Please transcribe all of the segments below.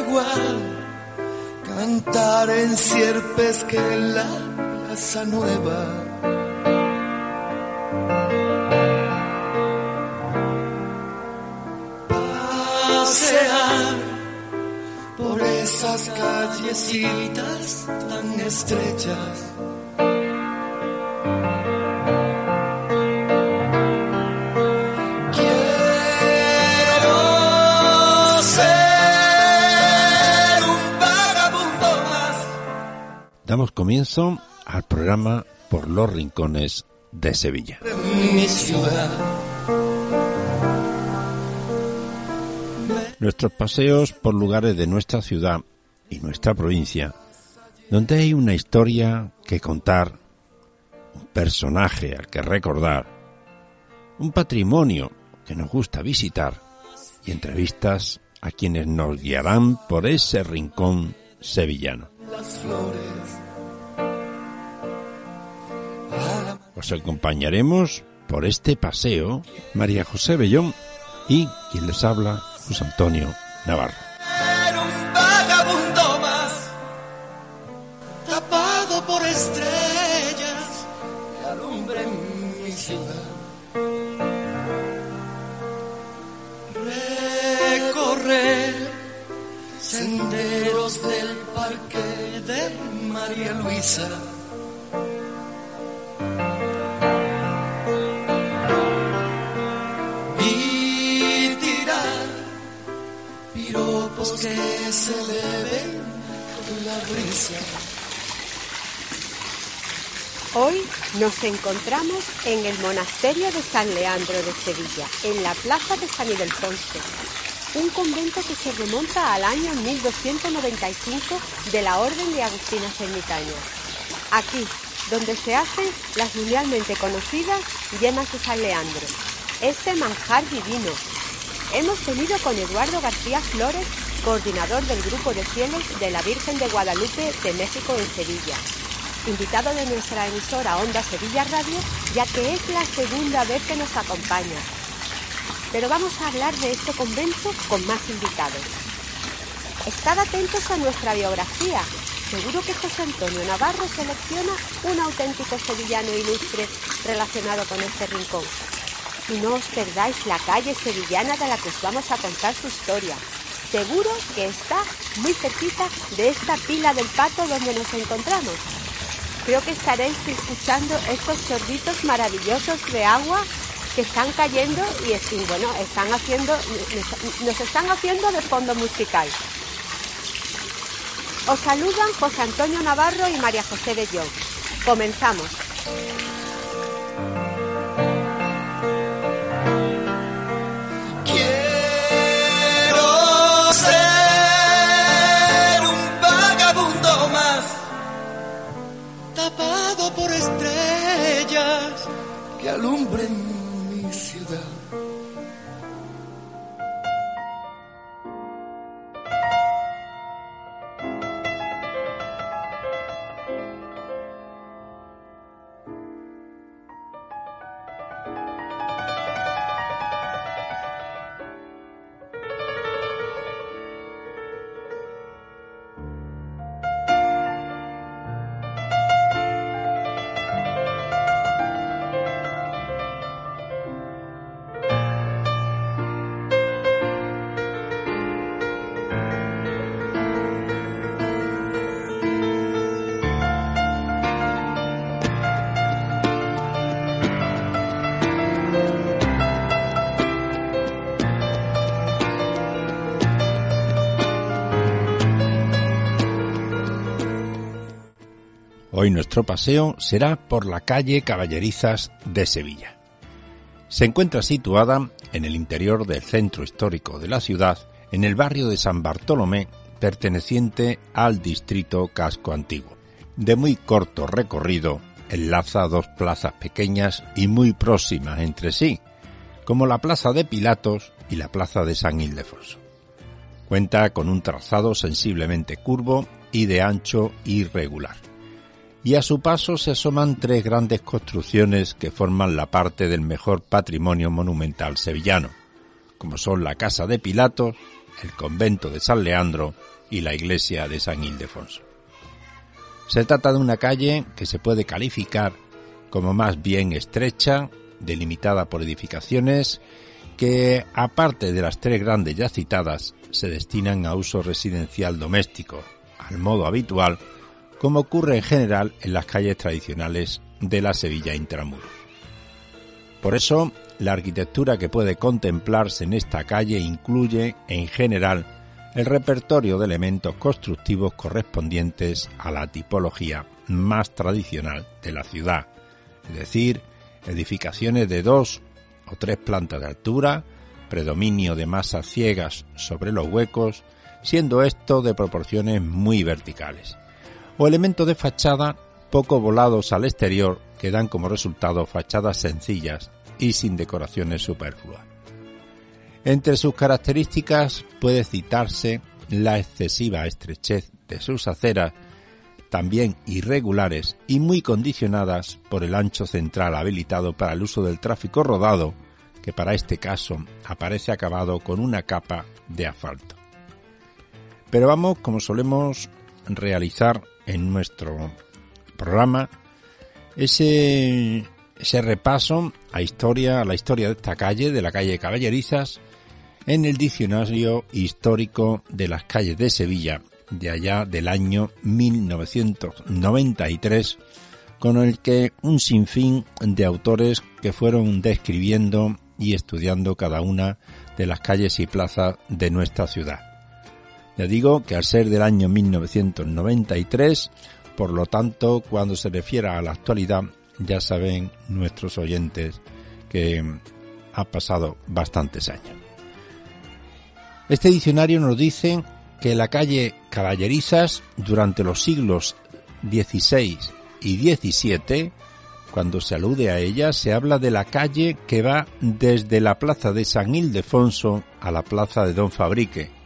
igual cantar en sierpes que en la plaza nueva. Pasear por esas callecitas tan estrechas Damos comienzo al programa por los rincones de Sevilla. Nuestros paseos por lugares de nuestra ciudad y nuestra provincia, donde hay una historia que contar, un personaje al que recordar, un patrimonio que nos gusta visitar y entrevistas a quienes nos guiarán por ese rincón sevillano. Os acompañaremos por este paseo María José Bellón y quien les habla, José Antonio Navarro. un vagabundo más, tapado por estrellas que mi ciudad. Recorrer senderos del parque de María Luisa. Hoy nos encontramos en el monasterio de San Leandro de Sevilla, en la plaza de San Ildefonso, un convento que se remonta al año 1295 de la Orden de Agustinas Ermitañas. Aquí, donde se hacen las mundialmente conocidas yemas de San Leandro. Este manjar divino. Hemos venido con Eduardo García Flores, coordinador del grupo de fieles de la Virgen de Guadalupe de México en Sevilla. Invitado de nuestra emisora Onda Sevilla Radio, ya que es la segunda vez que nos acompaña. Pero vamos a hablar de este convento con más invitados. Estad atentos a nuestra biografía. Seguro que José Antonio Navarro selecciona un auténtico sevillano ilustre relacionado con este rincón. Y no os perdáis la calle sevillana de la que os vamos a contar su historia. Seguro que está muy cerquita de esta pila del pato donde nos encontramos. Creo que estaréis escuchando estos chorritos maravillosos de agua que están cayendo y, bueno, están haciendo, nos están haciendo de fondo musical. Os saludan José Antonio Navarro y María José Bellón. Comenzamos. Por estrellas que alumbren mi ciudad. Hoy nuestro paseo será por la calle Caballerizas de Sevilla. Se encuentra situada en el interior del centro histórico de la ciudad, en el barrio de San Bartolomé, perteneciente al distrito Casco Antiguo. De muy corto recorrido, enlaza dos plazas pequeñas y muy próximas entre sí, como la Plaza de Pilatos y la Plaza de San Ildefonso. Cuenta con un trazado sensiblemente curvo y de ancho irregular y a su paso se asoman tres grandes construcciones que forman la parte del mejor patrimonio monumental sevillano, como son la Casa de Pilatos, el convento de San Leandro y la iglesia de San Ildefonso. Se trata de una calle que se puede calificar como más bien estrecha, delimitada por edificaciones que, aparte de las tres grandes ya citadas, se destinan a uso residencial doméstico, al modo habitual, como ocurre en general en las calles tradicionales de la Sevilla intramuros. Por eso, la arquitectura que puede contemplarse en esta calle incluye, en general, el repertorio de elementos constructivos correspondientes a la tipología más tradicional de la ciudad, es decir, edificaciones de dos o tres plantas de altura, predominio de masas ciegas sobre los huecos, siendo esto de proporciones muy verticales, o elementos de fachada poco volados al exterior que dan como resultado fachadas sencillas y sin decoraciones superfluas. Entre sus características puede citarse la excesiva estrechez de sus aceras, también irregulares y muy condicionadas por el ancho central habilitado para el uso del tráfico rodado, que para este caso aparece acabado con una capa de asfalto. Pero vamos, como solemos realizar en nuestro programa, ese, repaso a historia, a la historia de esta calle, de la calle Caballerizas, en el diccionario histórico de las calles de Sevilla, de allá del año 1993, con el que un sinfín de autores que fueron describiendo y estudiando cada una de las calles y plazas de nuestra ciudad. Ya digo que al ser del año 1993, por lo tanto, cuando se refiera a la actualidad, ya saben nuestros oyentes que ha pasado bastantes años. Este diccionario nos dice que la calle Caballerizas durante los siglos XVI y XVII, cuando se alude a ella, se habla de la calle que va desde la plaza de San Ildefonso a la plaza de Don Fabrique,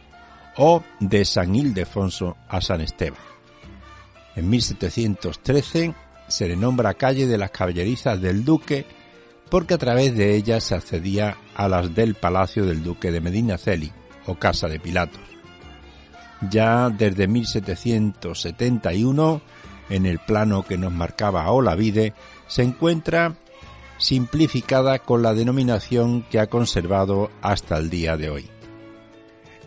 o de San Ildefonso a San Esteban. En 1713 se le nombra calle de las caballerizas del Duque porque a través de ella se accedía a las del Palacio del Duque de Medinaceli o Casa de Pilatos. Ya desde 1771, en el plano que nos marcaba Olavide, se encuentra simplificada con la denominación que ha conservado hasta el día de hoy.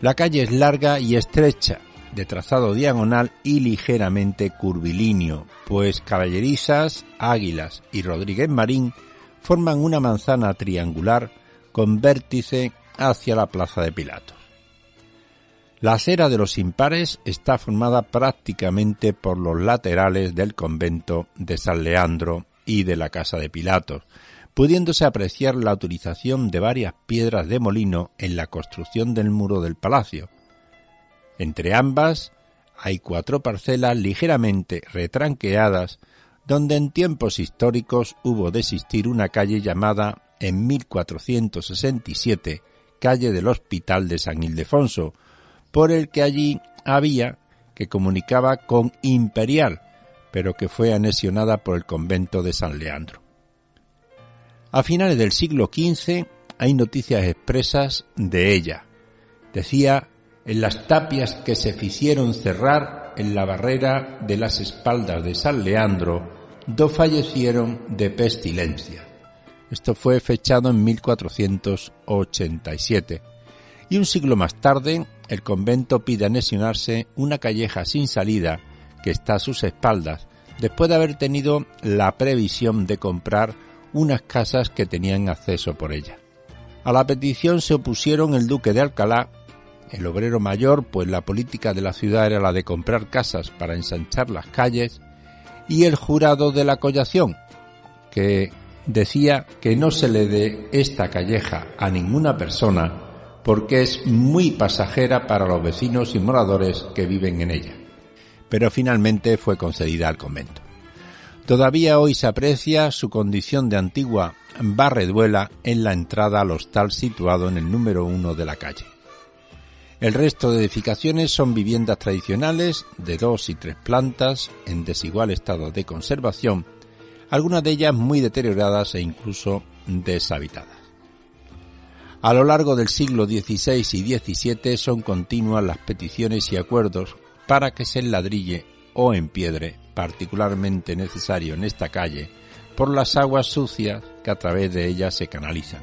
La calle es larga y estrecha, de trazado diagonal y ligeramente curvilíneo, pues Caballerizas, Águilas y Rodríguez Marín forman una manzana triangular con vértice hacia la Plaza de Pilatos. La acera de los impares está formada prácticamente por los laterales del convento de San Leandro y de la Casa de Pilatos, pudiéndose apreciar la utilización de varias piedras de molino en la construcción del muro del palacio. Entre ambas hay cuatro parcelas ligeramente retranqueadas donde en tiempos históricos hubo de existir una calle llamada en 1467 calle del Hospital de San Ildefonso, por el que allí había que comunicaba con Imperial, pero que fue anexionada por el convento de San Leandro. A finales del siglo XV hay noticias expresas de ella. Decía, en las tapias que se hicieron cerrar en la barrera de las espaldas de San Leandro, dos fallecieron de pestilencia. Esto fue fechado en 1487. Y un siglo más tarde, el convento pide anexionarse una calleja sin salida que está a sus espaldas, después de haber tenido la previsión de comprar unas casas que tenían acceso por ella. A la petición se opusieron el duque de Alcalá, el obrero mayor, pues la política de la ciudad era la de comprar casas para ensanchar las calles, y el jurado de la collación, que decía que no se le dé esta calleja a ninguna persona porque es muy pasajera para los vecinos y moradores que viven en ella. Pero finalmente fue concedida al convento. Todavía hoy se aprecia su condición de antigua barreduela en la entrada al hostal situado en el número uno de la calle. El resto de edificaciones son viviendas tradicionales de dos y tres plantas en desigual estado de conservación, algunas de ellas muy deterioradas e incluso deshabitadas. A lo largo del siglo XVI y XVII son continuas las peticiones y acuerdos para que se enladrille o empiedre, particularmente necesario en esta calle, por las aguas sucias que a través de ella se canalizan,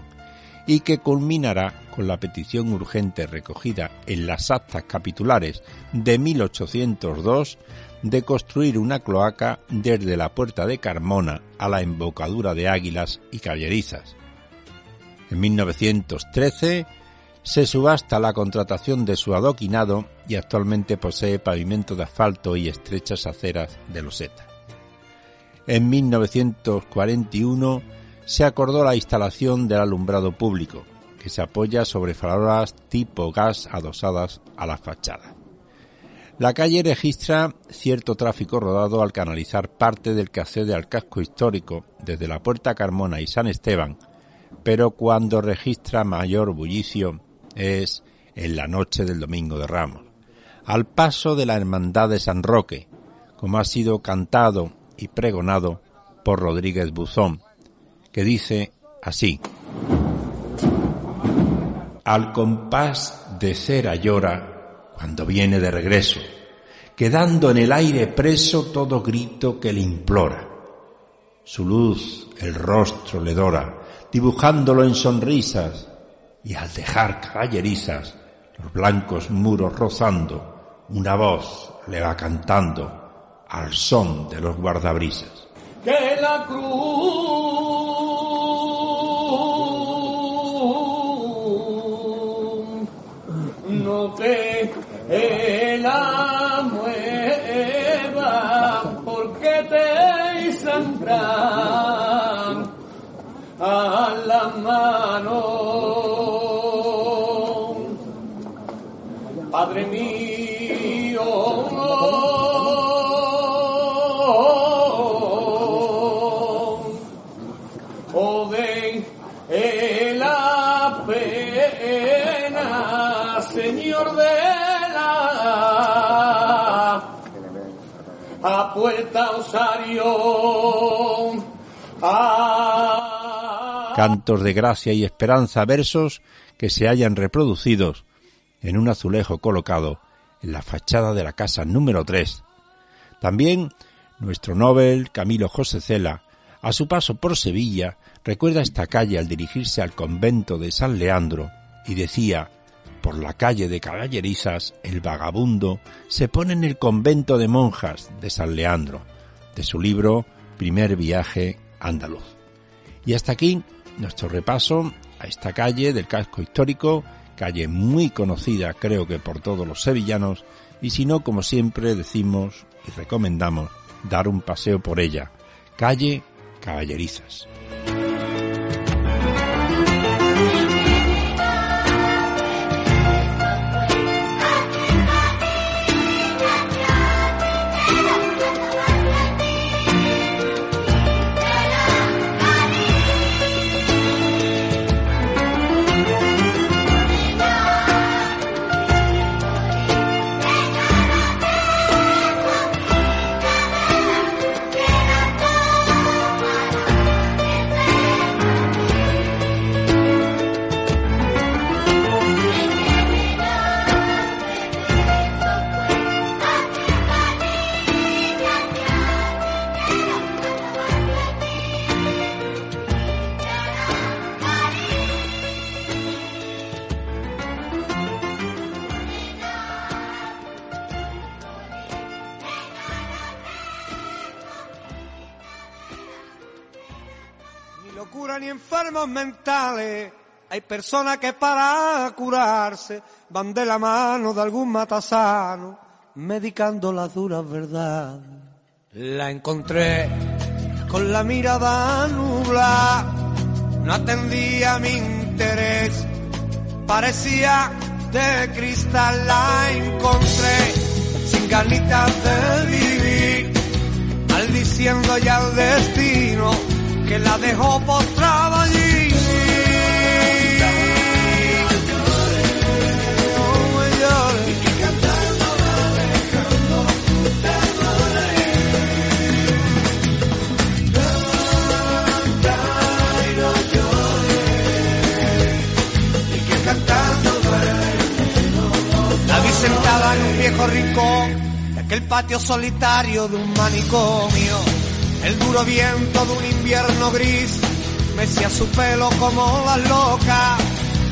y que culminará con la petición urgente recogida en las actas capitulares de 1802 de construir una cloaca desde la puerta de Carmona a la embocadura de Águilas y Caballerizas. En 1913 se subasta la contratación de su adoquinado y actualmente posee pavimento de asfalto y estrechas aceras de loseta. En 1941 se acordó la instalación del alumbrado público, que se apoya sobre farolas tipo gas adosadas a la fachada. La calle registra cierto tráfico rodado al canalizar parte del que accede al casco histórico desde la Puerta Carmona y San Esteban, pero cuando registra mayor bullicio es en la noche del Domingo de Ramos, al paso de la Hermandad de San Roque, como ha sido cantado y pregonado por Rodríguez Buzón, que dice así. Al compás de cera llora cuando viene de regreso, quedando en el aire preso todo grito que le implora. Su luz el rostro le dora, dibujándolo en sonrisas, y al dejar caballerizas, los blancos muros rozando, una voz le va cantando al son de los guardabrisas. Que la cruz no te la mueva porque te sangran a la mano. A puerta Osario. Cantos de gracia y esperanza, versos que se hayan reproducidos en un azulejo colocado en la fachada de la casa número 3. También nuestro Nobel Camilo José Cela, a su paso por Sevilla, recuerda esta calle al dirigirse al convento de San Leandro y decía por la calle de Caballerizas, el vagabundo se pone en el convento de monjas de San Leandro, de su libro Primer viaje andaluz. Y hasta aquí nuestro repaso a esta calle del casco histórico, calle muy conocida creo que por todos los sevillanos, y si no, como siempre decimos y recomendamos, dar un paseo por ella, calle Caballerizas. Hay personas que para curarse van de la mano de algún matasano, medicando las duras verdades. La encontré con la mirada nubla, no atendía mi interés, parecía de cristal, la encontré sin ganitas de vivir, maldiciendo ya el destino que la dejó postrada allí. En un viejo rincón de aquel patio solitario de un manicomio. El duro viento de un invierno gris mecía su pelo como las locas.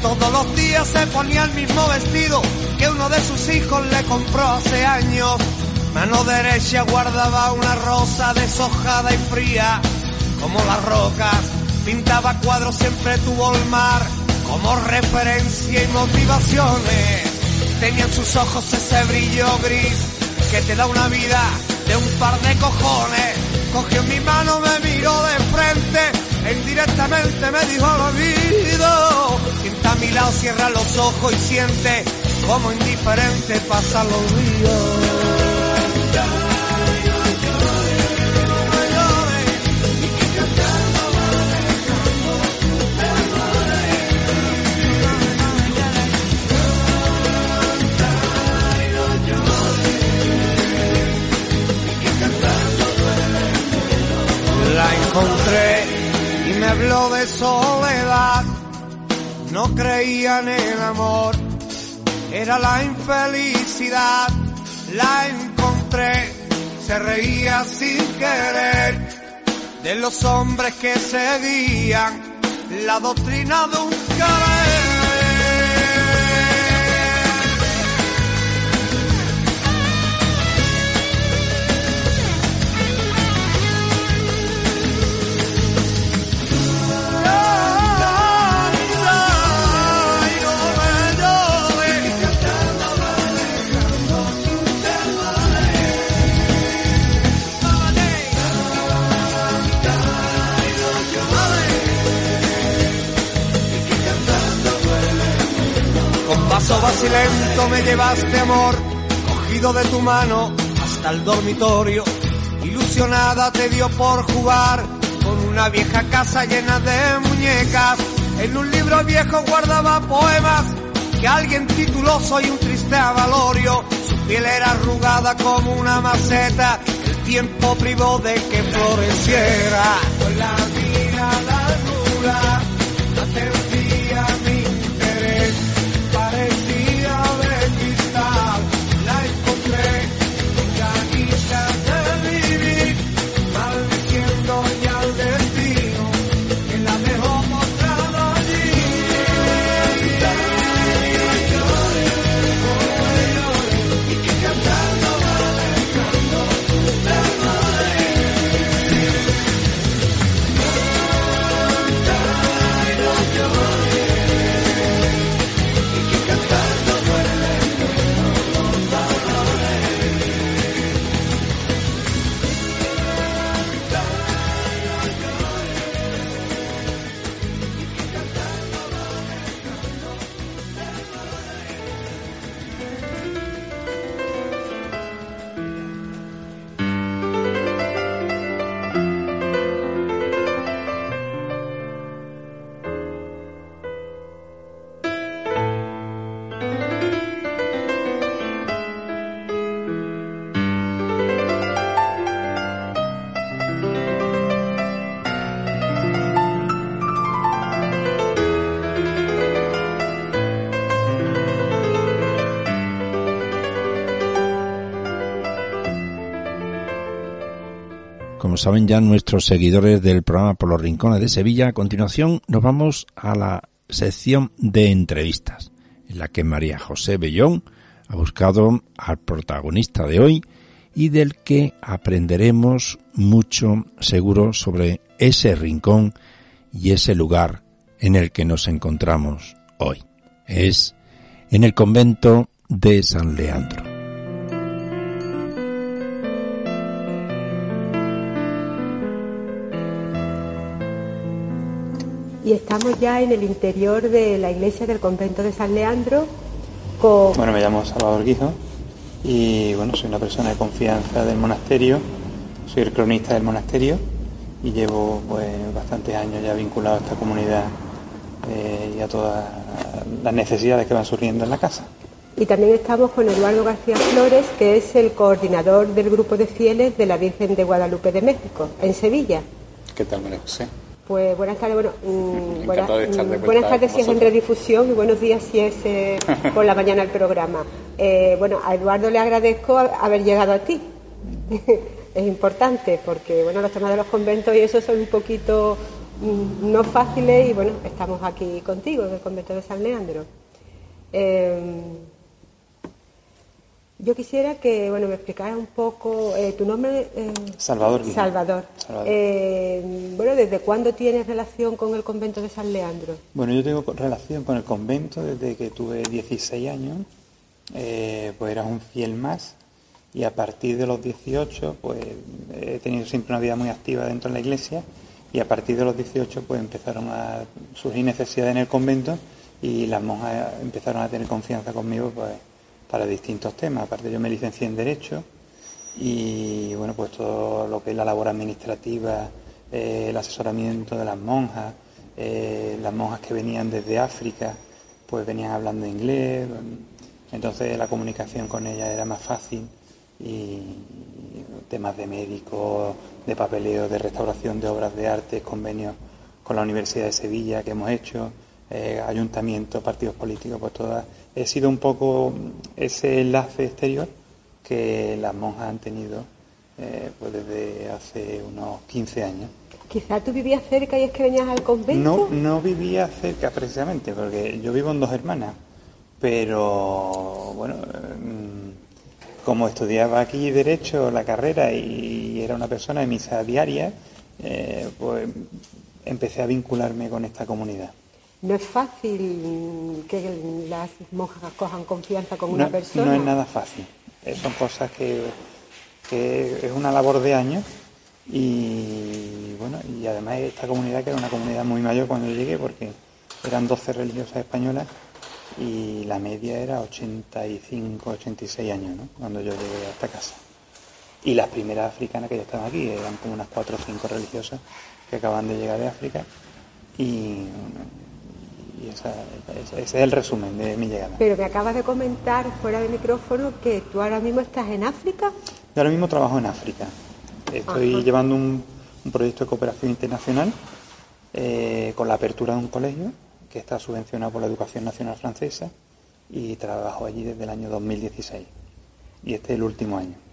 Todos los días se ponía el mismo vestido que uno de sus hijos le compró hace años. Mano derecha guardaba una rosa deshojada y fría como las rocas. Pintaba cuadros, siempre tuvo el mar como referencia y motivaciones. Tenía en sus ojos ese brillo gris que te da una vida de un par de cojones. Cogió mi mano, me miró de frente e indirectamente me dijo al oído. Quien está a mi lado cierra los ojos y siente como indiferente pasa los días. Encontré y me habló de soledad. No creía en el amor, era la infelicidad. La encontré, se reía sin querer de los hombres que seguían la doctrina de un querer. Paso vacilento me llevaste amor, cogido de tu mano hasta el dormitorio. Ilusionada te dio por jugar una vieja casa llena de muñecas. En un libro viejo guardaba poemas que alguien tituló Soy un triste avalorio. Su piel era arrugada como una maceta, el tiempo privó de que floreciera. Con la mirada como saben ya nuestros seguidores del programa Por los Rincones de Sevilla, a continuación nos vamos a la sección de entrevistas, en la que María José Bellón ha buscado al protagonista de hoy y del que aprenderemos mucho seguro sobre ese rincón y ese lugar en el que nos encontramos hoy. Es en el convento de San Leandro. Y estamos ya en el interior de la iglesia del convento de San Leandro con... Bueno, me llamo Salvador Guizo y bueno, soy una persona de confianza del monasterio, soy el cronista del monasterio y llevo pues bastantes años ya vinculado a esta comunidad eh, y a todas las necesidades que van surgiendo en la casa. Y también estamos con Eduardo García Flores, que es el coordinador del grupo de fieles de la Virgen de Guadalupe de México, en Sevilla. ¿Qué tal, María José? Pues buenas tardes, bueno, mm, buenas, mm, buenas tardes si es en redifusión y buenos días si es eh, por la mañana el programa. Eh, bueno, a Eduardo le agradezco haber llegado a ti. es importante porque, bueno, los temas de los conventos y eso son un poquito mm, no fáciles y, bueno, estamos aquí contigo en el convento de San Leandro. Eh, yo quisiera que, bueno, me explicara un poco eh, tu nombre. Salvador. Salvador. bueno, ¿desde cuándo tienes relación con el convento de San Leandro? Bueno, yo tengo relación con el convento desde que tuve 16 años eh, pues era un fiel más y a partir de los 18 pues he tenido siempre una vida muy activa dentro de la iglesia y a partir de los 18 pues empezaron a surgir necesidades en el convento y las monjas empezaron a tener confianza conmigo pues para distintos temas. Aparte yo me licencié en Derecho y bueno pues todo lo que es la labor administrativa, eh, el asesoramiento de las monjas, eh, las monjas que venían desde África pues venían hablando inglés, entonces la comunicación con ella era más fácil y temas de médicos, de papeleo, de restauración de obras de arte, convenios con la Universidad de Sevilla que hemos hecho, eh, ayuntamientos, partidos políticos, pues todas. He sido un poco ese enlace exterior que las monjas han tenido eh, pues desde hace unos 15 años. Quizá tú vivías cerca y es que venías al convento. No, no vivía cerca precisamente, porque yo vivo en dos hermanas pero bueno, mm, como estudiaba aquí Derecho, la carrera, y era una persona de misa diaria, eh, pues empecé a vincularme con esta comunidad. No es fácil que las monjas cojan confianza con una persona. No es nada fácil. Eh, son cosas que, que es una labor de años y bueno, y además esta comunidad que era una comunidad muy mayor cuando yo llegué porque eran 12 religiosas españolas y la media era 85, 86 años, ¿no? Cuando yo llegué a esta casa. Y las primeras africanas que ya estaban aquí, eran como unas cuatro o cinco religiosas que acaban de llegar de África y, ese es el resumen de mi llegada. Pero me acabas de comentar fuera de micrófono que tú ahora mismo estás en África. Yo ahora mismo trabajo en África. Estoy llevando un, proyecto de cooperación internacional eh, con la apertura de un colegio que está subvencionado por la Educación Nacional Francesa y trabajo allí desde el año 2016. Y este es el último año.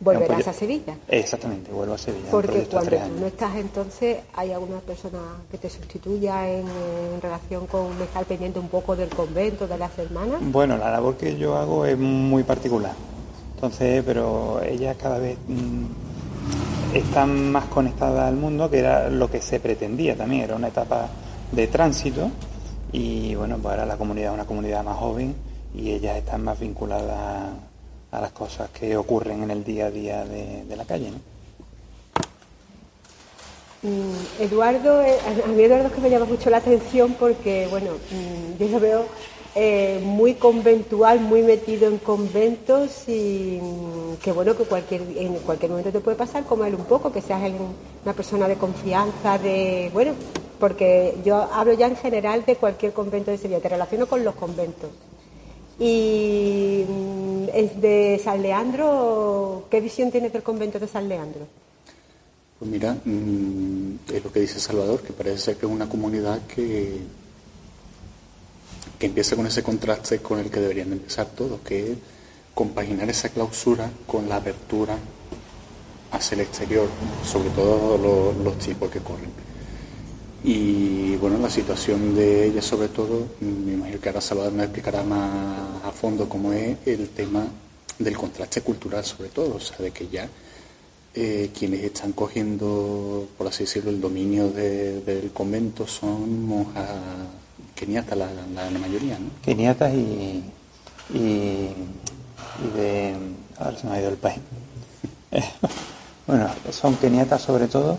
¿Volverás a Sevilla? Exactamente, vuelvo a Sevilla. Porque cuando no estás entonces, ¿hay alguna persona que te sustituya en, relación con estar pendiente un poco del convento, de las hermanas? Bueno, la labor que yo hago es muy particular. Entonces, pero ellas cada vez mm, están más conectadas al mundo, que era lo que se pretendía también, era una etapa de tránsito y bueno, pues ahora la comunidad es una comunidad más joven y ellas están más vinculadas a las cosas que ocurren en el día a día de, la calle. Mm, Eduardo, eh, a mí Eduardo es que me llama mucho la atención porque, bueno, mm, yo lo veo eh, muy conventual, muy metido en conventos y mm, que bueno, que cualquier, en cualquier momento te puede pasar como él un poco, que seas una persona de confianza, de, bueno, porque yo hablo ya en general de cualquier convento de Sevilla, te relaciono con los conventos. Y mm, es de San Leandro, ¿qué visión tienes del convento de San Leandro? Pues mira, mm, es lo que dice Salvador, que parece ser que es una comunidad que, que empieza con ese contraste con el que deberían empezar todos, que es compaginar esa clausura con la apertura hacia el exterior, sobre todo los, los tipos que corren. Y bueno, la situación de ella sobre todo, me imagino que ahora Salvador me explicará más a fondo cómo es el tema del contraste cultural sobre todo, o sea, de que ya eh, quienes están cogiendo, por así decirlo, el dominio del convento son monjas keniatas, la, la, mayoría, ¿no? Keniatas y, y, de... Ahora se me ha ido el país. bueno, son keniatas sobre todo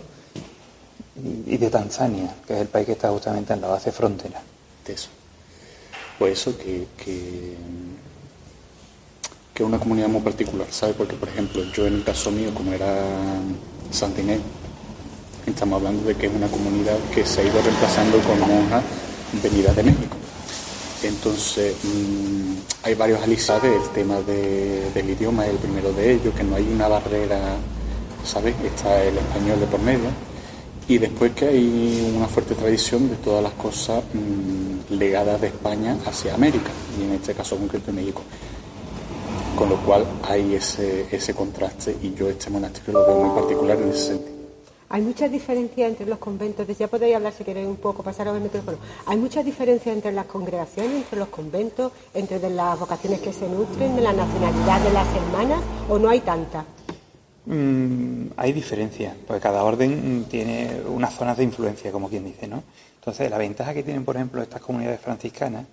y de Tanzania, que es el país que está justamente en la base frontera. De eso. Pues eso que, que, que, una comunidad muy particular, ¿sabes? Porque, por ejemplo, yo en el caso mío, como era Santinés, estamos hablando de que es una comunidad que se ha ido reemplazando con monjas venidas de México. Entonces, mm, hay varios alisados, el tema del idioma es el primero de ellos, que no hay una barrera, ¿sabes? Está el español de por medio y después que hay una fuerte tradición de todas las cosas mm, legadas de España hacia América, y en este caso concreto México. Con lo cual hay ese, ese contraste y yo este monasterio lo veo muy particular en ese sentido. Hay muchas diferencias entre los conventos, ya podéis hablar si queréis un poco, pasar a el micrófono. Hay muchas diferencias entre las congregaciones, entre los conventos, entre de las vocaciones que se nutren, de la nacionalidad de las hermanas, o no hay tanta. Mm, hay diferencias, porque cada orden tiene unas zonas de influencia, como quien dice, ¿no? Entonces, la ventaja que tienen, por ejemplo, estas comunidades franciscanas,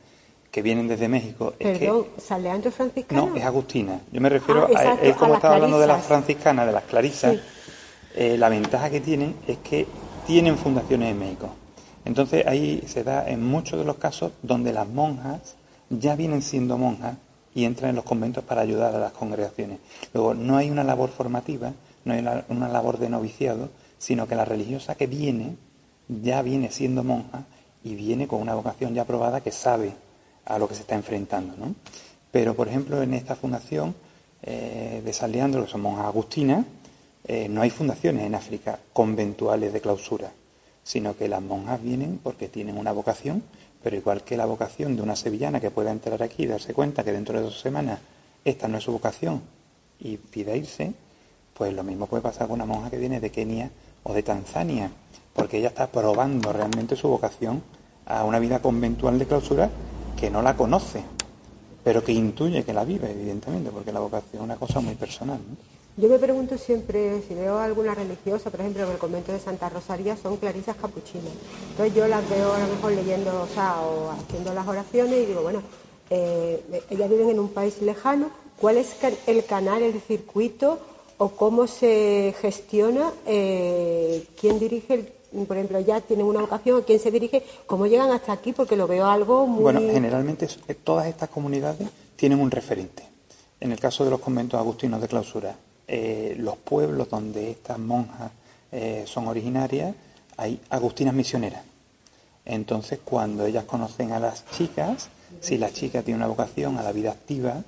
que vienen desde México, es Perdón, ¿San Leandro? No, es Agustina. Yo me refiero ah, a, es como estaba hablando de las franciscanas, de las clarisas. Eh, la ventaja que tienen es que tienen fundaciones en México. Entonces ahí se da en muchos de los casos donde las monjas ya vienen siendo monjas y entran en los conventos para ayudar a las congregaciones. Luego, no hay una labor formativa, no hay una, labor de noviciado, sino que la religiosa que viene ya viene siendo monja y viene con una vocación ya aprobada que sabe a lo que se está enfrentando. ¿no? Pero, por ejemplo, en esta fundación eh, de San Leandro, que son monjas agustinas, eh, no hay fundaciones en África conventuales de clausura, sino que las monjas vienen porque tienen una vocación, pero igual que la vocación de una sevillana que pueda entrar aquí y darse cuenta que dentro de dos semanas esta no es su vocación y pida irse, pues lo mismo puede pasar con una monja que viene de Kenia o de Tanzania, porque ella está probando realmente su vocación a una vida conventual de clausura que no la conoce, pero que intuye que la vive, evidentemente, porque la vocación es una cosa muy personal. Yo me pregunto siempre, si veo alguna religiosa, por ejemplo, en el convento de Santa Rosaria son clarisas capuchinas. Entonces yo las veo a lo mejor leyendo, o sea, o haciendo las oraciones y digo, bueno, eh, ellas viven en un país lejano, ¿cuál es el canal, el circuito o cómo se gestiona? Eh, ¿Quién dirige por ejemplo, ya tienen una vocación, ¿quién se dirige? ¿Cómo llegan hasta aquí? Porque lo veo algo muy... Bueno, generalmente eh, todas estas comunidades tienen un referente. En el caso de los conventos agustinos de clausura, eh, los pueblos donde estas monjas eh, son originarias, hay agustinas misioneras. Entonces, cuando ellas conocen a las chicas, si la chica tiene una vocación a la vida activa,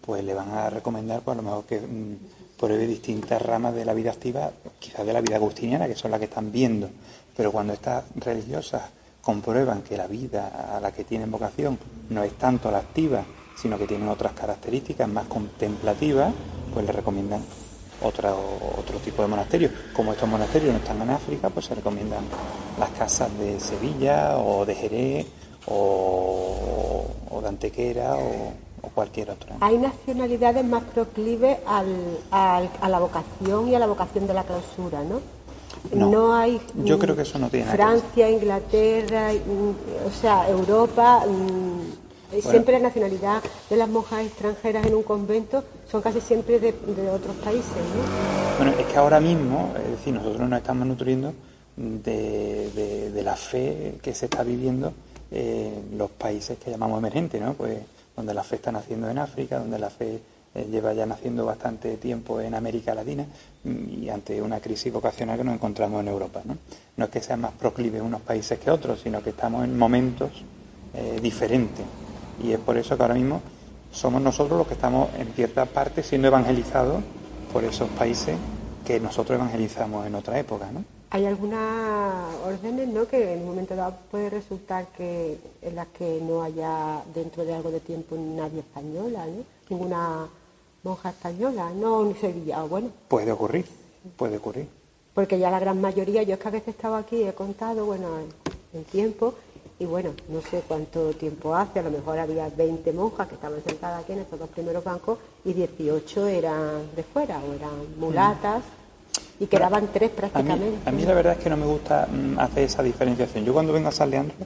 pues le van a recomendar, pues, lo mejor que mm, pruebe distintas ramas de la vida activa, quizás de la vida agustiniana, que son las que están viendo. Pero cuando estas religiosas comprueban que la vida a la que tienen vocación no es tanto la activa, sino que tienen otras características más contemplativas, pues le recomiendan otra, otro tipo de monasterios. Como estos monasterios no están en África, pues se recomiendan las casas de Sevilla o de Jerez o, de Antequera o, cualquier otra. ¿Hay nacionalidades más proclives al, a la vocación y a la vocación de la clausura, no? No, hay. Yo creo que eso no tiene Francia, Inglaterra, o sea, Europa. Siempre la nacionalidad de las monjas extranjeras en un convento son casi siempre de, otros países. ¿no? Bueno, es que ahora mismo, es decir, nosotros nos estamos nutriendo de, la fe que se está viviendo en los países que llamamos emergentes, ¿no? Pues donde la fe está naciendo en África, donde la fe eh, lleva ya naciendo bastante tiempo en América Latina y ante una crisis vocacional que nos encontramos en Europa. No, no es que sean más proclives unos países que otros, sino que estamos en momentos eh, diferentes. Y es por eso que ahora mismo somos nosotros los que estamos en cierta parte siendo evangelizados por esos países que nosotros evangelizamos en otra época, ¿no? Hay algunas órdenes, ¿no? Que en un momento dado puede resultar que en las que no haya dentro de algo de tiempo nadie española, ¿no? Ninguna monja española, no ni Sevilla, bueno. Puede ocurrir, puede ocurrir. Porque ya la gran mayoría, yo es que a veces he estado aquí, he contado, bueno, en tiempo, y bueno, no sé cuánto tiempo hace, a lo mejor había 20 monjas que estaban sentadas aquí en estos dos primeros bancos y 18 eran de fuera o eran mulatas y quedaban tres prácticamente. A mí, la verdad es que no me gusta mm, hacer esa diferenciación. Yo cuando vengo a San Leandro,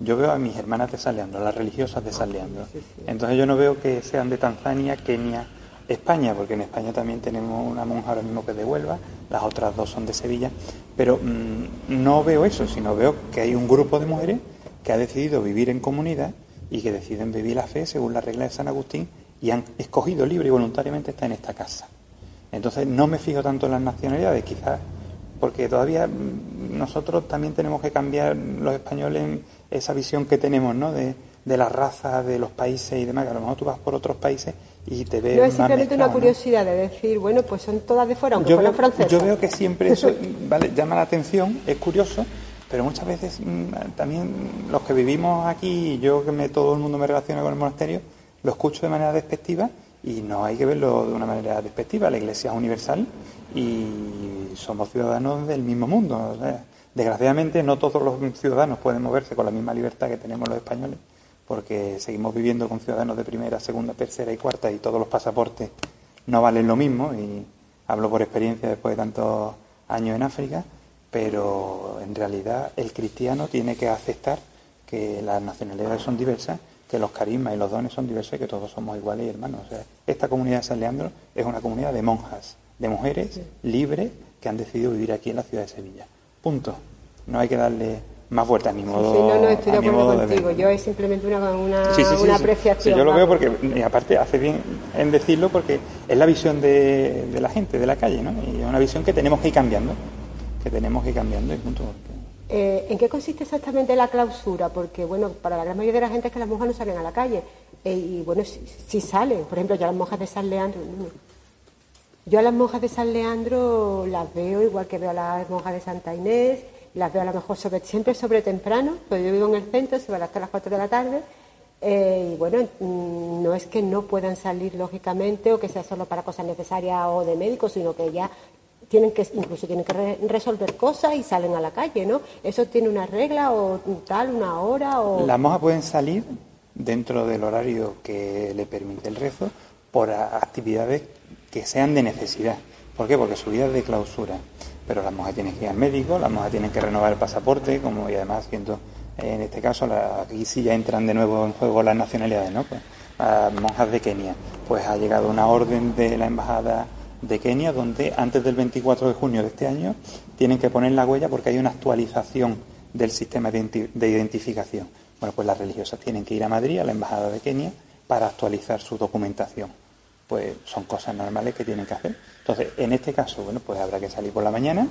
yo veo a mis hermanas de San Leandro, las religiosas de San Leandro. Entonces yo no veo que sean de Tanzania, Kenia, España, porque en España también tenemos una monja ahora mismo que de Huelva, las otras dos son de Sevilla, pero mm, no veo eso, sino veo que hay un grupo de mujeres que ha decidido vivir en comunidad y que deciden vivir la fe según la regla de San Agustín y han escogido libre y voluntariamente estar en esta casa. Entonces no me fijo tanto en las nacionalidades, quizás porque todavía mm, nosotros también tenemos que cambiar los españoles esa visión que tenemos, ¿no? De, de la raza, de los países y demás, que a lo mejor tú vas por otros países y te ves. No es simplemente una curiosidad de decir, bueno, pues son todas de fuera, aunque fueran francesas. Yo veo que siempre eso vale, llama la atención, es curioso, pero muchas veces mm, también los que vivimos aquí, yo que me, todo el mundo me relaciona con el monasterio, lo escucho de manera despectiva y no hay que verlo de una manera despectiva. La Iglesia es universal y somos ciudadanos del mismo mundo. desgraciadamente no todos los ciudadanos pueden moverse con la misma libertad que tenemos los españoles, porque seguimos viviendo con ciudadanos de primera, segunda, tercera y cuarta y todos los pasaportes no valen lo mismo y hablo por experiencia después de tantos años en África, pero en realidad el cristiano tiene que aceptar que las nacionalidades son diversas que los carismas y los dones son diversos y que todos somos iguales y hermanos. O sea, esta comunidad de San Leandro es una comunidad de monjas, de mujeres libres que han decidido vivir aquí en la ciudad de Sevilla. Punto. No hay que darle más vuelta a mi modo. Sí, no, no, estoy de acuerdo contigo. yo es simplemente una, una, una apreciación. yo lo veo porque, y aparte, hace bien en decirlo porque es la visión de, de, la gente, de la calle, ¿no? Y es una visión que tenemos que ir cambiando. Que tenemos que ir cambiando y punto. Eh, ¿En qué consiste exactamente la clausura? Porque, bueno, para la gran mayoría de la gente es que las monjas no salen a la calle. Eh, y, bueno, si, salen, por ejemplo, yo a las monjas de San Leandro, yo a las monjas de San Leandro las veo igual que veo a las monjas de Santa Inés, las veo a lo mejor sobre, siempre sobre temprano, porque yo vivo en el centro, se van hasta las 4 de la tarde, eh, y bueno, mm, no es que no puedan salir lógicamente o que sea solo para cosas necesarias o de médicos, sino que ya tienen que incluso tienen que resolver cosas y salen a la calle, ¿no? ¿Eso tiene una regla o tal, una hora o...? Las monjas pueden salir dentro del horario que le permite el rezo por actividades que sean de necesidad. ¿Por qué? Porque su vida es de clausura. Pero las monjas tienen que ir al médico, las monjas tienen que renovar el pasaporte, como y además siento en este caso aquí sí ya entran de nuevo en juego las nacionalidades, ¿no? Pues, a monjas de Kenia, pues ha llegado una orden de la embajada de Kenia, donde antes del 24 de junio de este año tienen que poner la huella porque hay una actualización del sistema de identificación. Bueno, pues las religiosas tienen que ir a Madrid, a la Embajada de Kenia, para actualizar su documentación. Pues son cosas normales que tienen que hacer. Entonces, en este caso, bueno, pues habrá que salir por la mañana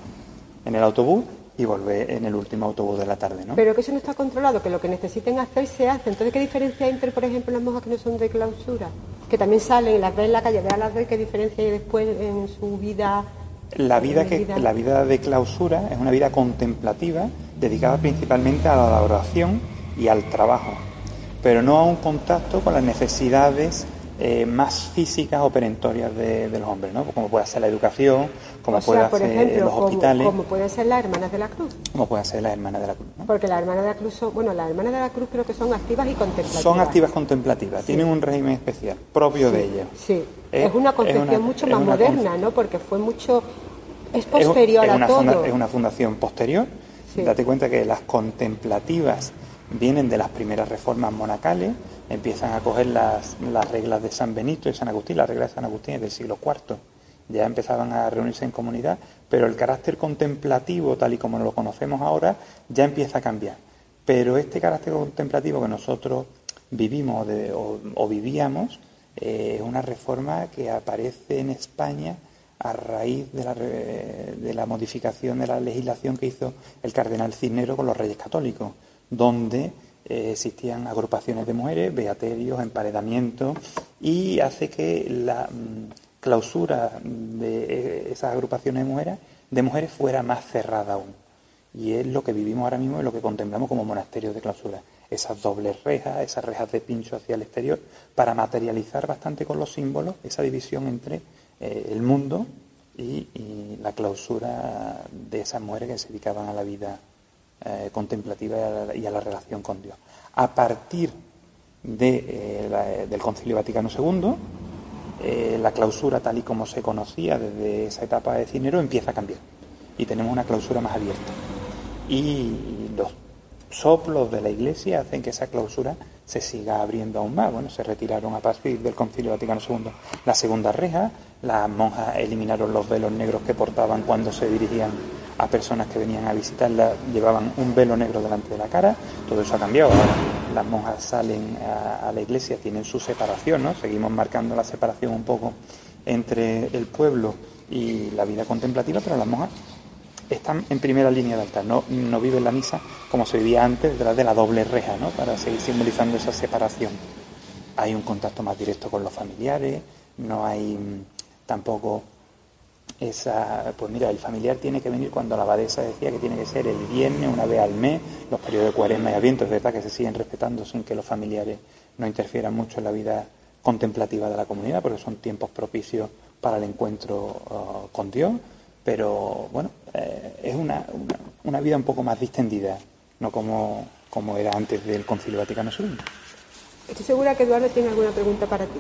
en el autobús y volver en el último autobús de la tarde, ¿no? Pero que eso no está controlado, que lo que necesiten hacer se hace. Entonces, ¿qué diferencia hay entre, por ejemplo, las monjas que no son de clausura? Que también salen y las ven en la calle, vean las ven, ¿qué diferencia hay después en su vida? La vida, que, la vida de clausura es una vida contemplativa dedicada principalmente a la oración y al trabajo, pero no a un contacto con las necesidades eh, más físicas o perentorias de, los hombres, ¿no? como puede ser la educación, como puede ser los hospitales. Como, puede ser las hermanas de la cruz. Como puede ser las hermanas de la cruz. Porque las hermanas de la cruz son, bueno, las hermanas de la cruz creo que son activas y contemplativas. Son activas contemplativas, tienen un régimen especial propio de ellas. Sí, es, una concepción mucho más moderna, ¿no? Porque fue mucho, es posterior a todo. es una fundación posterior. Date cuenta que las contemplativas vienen de las primeras reformas monacales empiezan a coger las, las reglas de San Benito y San Agustín, las reglas de San Agustín es del siglo IV. Ya empezaban a reunirse en comunidad, pero el carácter contemplativo, tal y como lo conocemos ahora, ya empieza a cambiar. Pero este carácter contemplativo que nosotros vivimos o, vivíamos eh, es una reforma que aparece en España a raíz de la, de la modificación de la legislación que hizo el cardenal Cisnero con los reyes católicos, donde eh, existían agrupaciones de mujeres, beaterios, emparedamientos, y hace que la mm, clausura de eh, esas agrupaciones de mujeres, de mujeres fuera más cerrada aún. Y es lo que vivimos ahora mismo y lo que contemplamos como monasterios de clausura. Esas dobles rejas, esas rejas de pincho hacia el exterior, para materializar bastante con los símbolos esa división entre eh, el mundo y, la clausura de esas mujeres que se dedicaban a la vida eh, contemplativa y a, la, relación con Dios. A partir de, eh, del Concilio Vaticano II, eh, la clausura tal y como se conocía desde esa etapa de Cinero empieza a cambiar y tenemos una clausura más abierta. Y los soplos de la Iglesia hacen que esa clausura se siga abriendo aún más. Bueno, se retiraron a partir del Concilio Vaticano II la segunda reja, las monjas eliminaron los velos negros que portaban cuando se dirigían a personas que venían a visitarla llevaban un velo negro delante de la cara, todo eso ha cambiado. Ahora las monjas salen a, la iglesia, tienen su separación, ¿no? Seguimos marcando la separación un poco entre el pueblo y la vida contemplativa, pero las monjas están en primera línea de altar, no, no viven la misa como se vivía antes, detrás de la doble reja, ¿no? Para seguir simbolizando esa separación. Hay un contacto más directo con los familiares, no hay mm, tampoco esa, pues mira, el familiar tiene que venir cuando la abadesa decía que tiene que ser el viernes, una vez al mes, los periodos de cuaresma y aviento, es verdad que se siguen respetando sin que los familiares no interfieran mucho en la vida contemplativa de la comunidad, porque son tiempos propicios para el encuentro uh, con Dios, pero bueno, eh, es una, una, vida un poco más distendida, no como, como era antes del Concilio Vaticano II. Estoy segura que Eduardo tiene alguna pregunta para ti.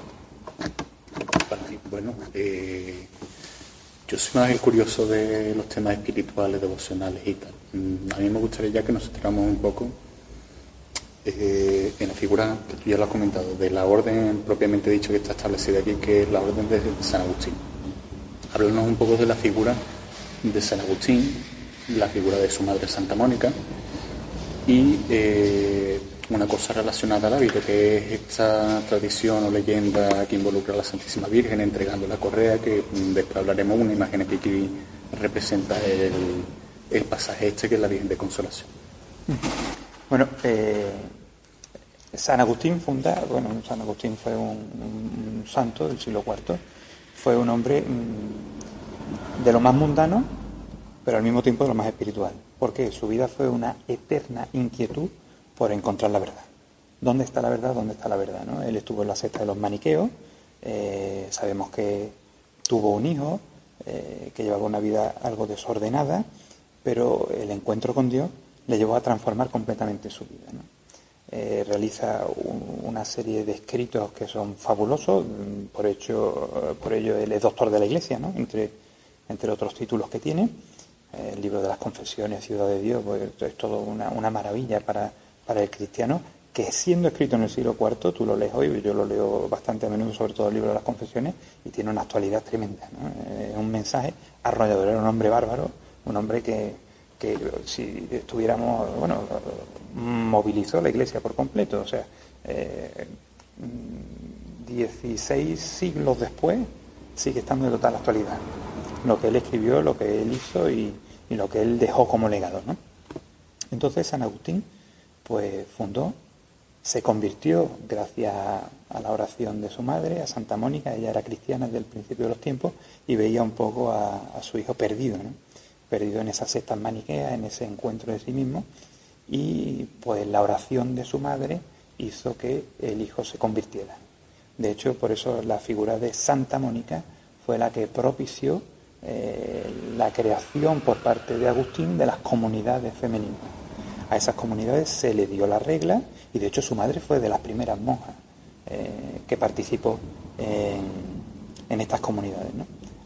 Bueno, eh, yo soy más curioso de los temas espirituales, devocionales y tal. Mm, a mí me gustaría ya que nos centramos un poco eh, en la figura que tú ya lo has comentado, de la orden propiamente dicho que está establecida aquí, que es la orden de San Agustín. Háblanos un poco de la figura de San Agustín, la figura de su madre Santa Mónica y eh, una cosa relacionada a la vida, que es esta tradición o leyenda que involucra a la Santísima Virgen entregando la correa, que después hablaremos una imagen que aquí representa el, pasaje este que es la Virgen de Consolación. Bueno, eh, San Agustín funda, bueno, San Agustín fue un, santo del siglo IV, fue un hombre mm, de lo más mundano, pero al mismo tiempo de lo más espiritual, porque su vida fue una eterna inquietud por encontrar la verdad. ¿Dónde está la verdad? ¿Dónde está la verdad? ¿no? Él estuvo en la secta de los maniqueos, eh, sabemos que tuvo un hijo, eh, que llevaba una vida algo desordenada, pero el encuentro con Dios le llevó a transformar completamente su vida. Eh, realiza una serie de escritos que son fabulosos, mm, por, hecho, por ello él es doctor de la Iglesia, ¿no? entre, entre otros títulos que tiene. El libro de las confesiones, Ciudad de Dios, pues, es todo una, una maravilla para, para el cristiano, que siendo escrito en el siglo IV, tú lo lees hoy, yo lo leo bastante a menudo, sobre todo el libro de las confesiones, y tiene una actualidad tremenda. Es un mensaje arrollador, era un hombre bárbaro, un hombre que, que si estuviéramos, bueno, movilizó la iglesia por completo, o sea, 16 eh, siglos después sigue estando de total actualidad. Lo que él escribió, lo que él hizo y, lo que él dejó como legado, ¿no? Entonces San Agustín pues fundó, se convirtió gracias a la oración de su madre, a Santa Mónica, ella era cristiana desde el principio de los tiempos y veía un poco a, su hijo perdido, ¿no? perdido en esas sectas maniqueas, en ese encuentro de sí mismo, y pues la oración de su madre hizo que el hijo se convirtiera. De hecho, por eso la figura de Santa Mónica fue la que propició eh, la creación por parte de Agustín de las comunidades femeninas a esas comunidades se le dio la regla y de hecho su madre fue de las primeras monjas eh, que participó en, estas comunidades,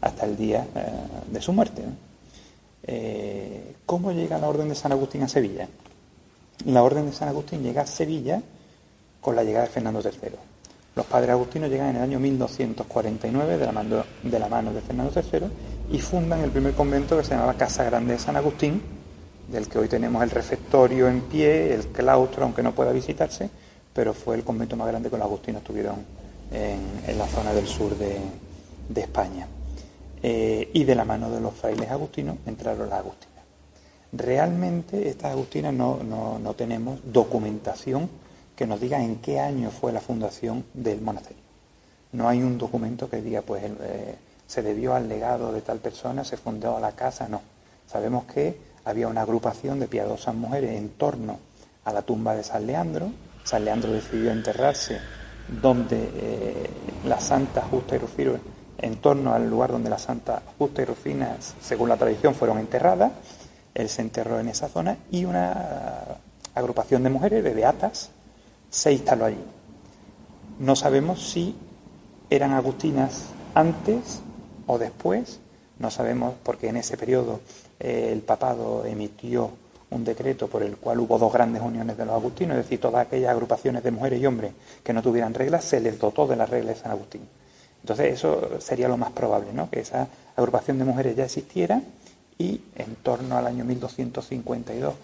hasta el día eh, de su muerte. ¿Cómo llega la Orden de San Agustín a Sevilla? La Orden de San Agustín llega a Sevilla con la llegada de Fernando III. Los padres agustinos llegan en el año 1249 de la, mano, de Fernando III y fundan el primer convento que se llamaba Casa Grande de San Agustín, del que hoy tenemos el refectorio en pie, el claustro, aunque no pueda visitarse, pero fue el convento más grande que los agustinos tuvieron en, la zona del sur de, España. Eh, y de la mano de los frailes agustinos entraron las agustinas. Realmente estas agustinas no, no, tenemos documentación que nos diga en qué año fue la fundación del monasterio. No hay un documento que diga, pues eh, se debió al legado de tal persona, se fundó la casa, no. Sabemos que había una agrupación de piadosas mujeres en torno a la tumba de San Leandro. San Leandro decidió enterrarse donde eh, la Santa Justa y Rufina, en torno al lugar donde la Santa Justa y Rufina, según la tradición, fueron enterradas. Él se enterró en esa zona y una agrupación de mujeres, de beatas, se instaló allí. No sabemos si eran agustinas antes o después, no sabemos porque en ese periodo el papado emitió un decreto por el cual hubo dos grandes uniones de los agustinos, es decir, todas aquellas agrupaciones de mujeres y hombres que no tuvieran reglas, se les dotó de las reglas de San Agustín. Entonces eso sería lo más probable, ¿no? que esa agrupación de mujeres ya existiera y en torno al año 1252,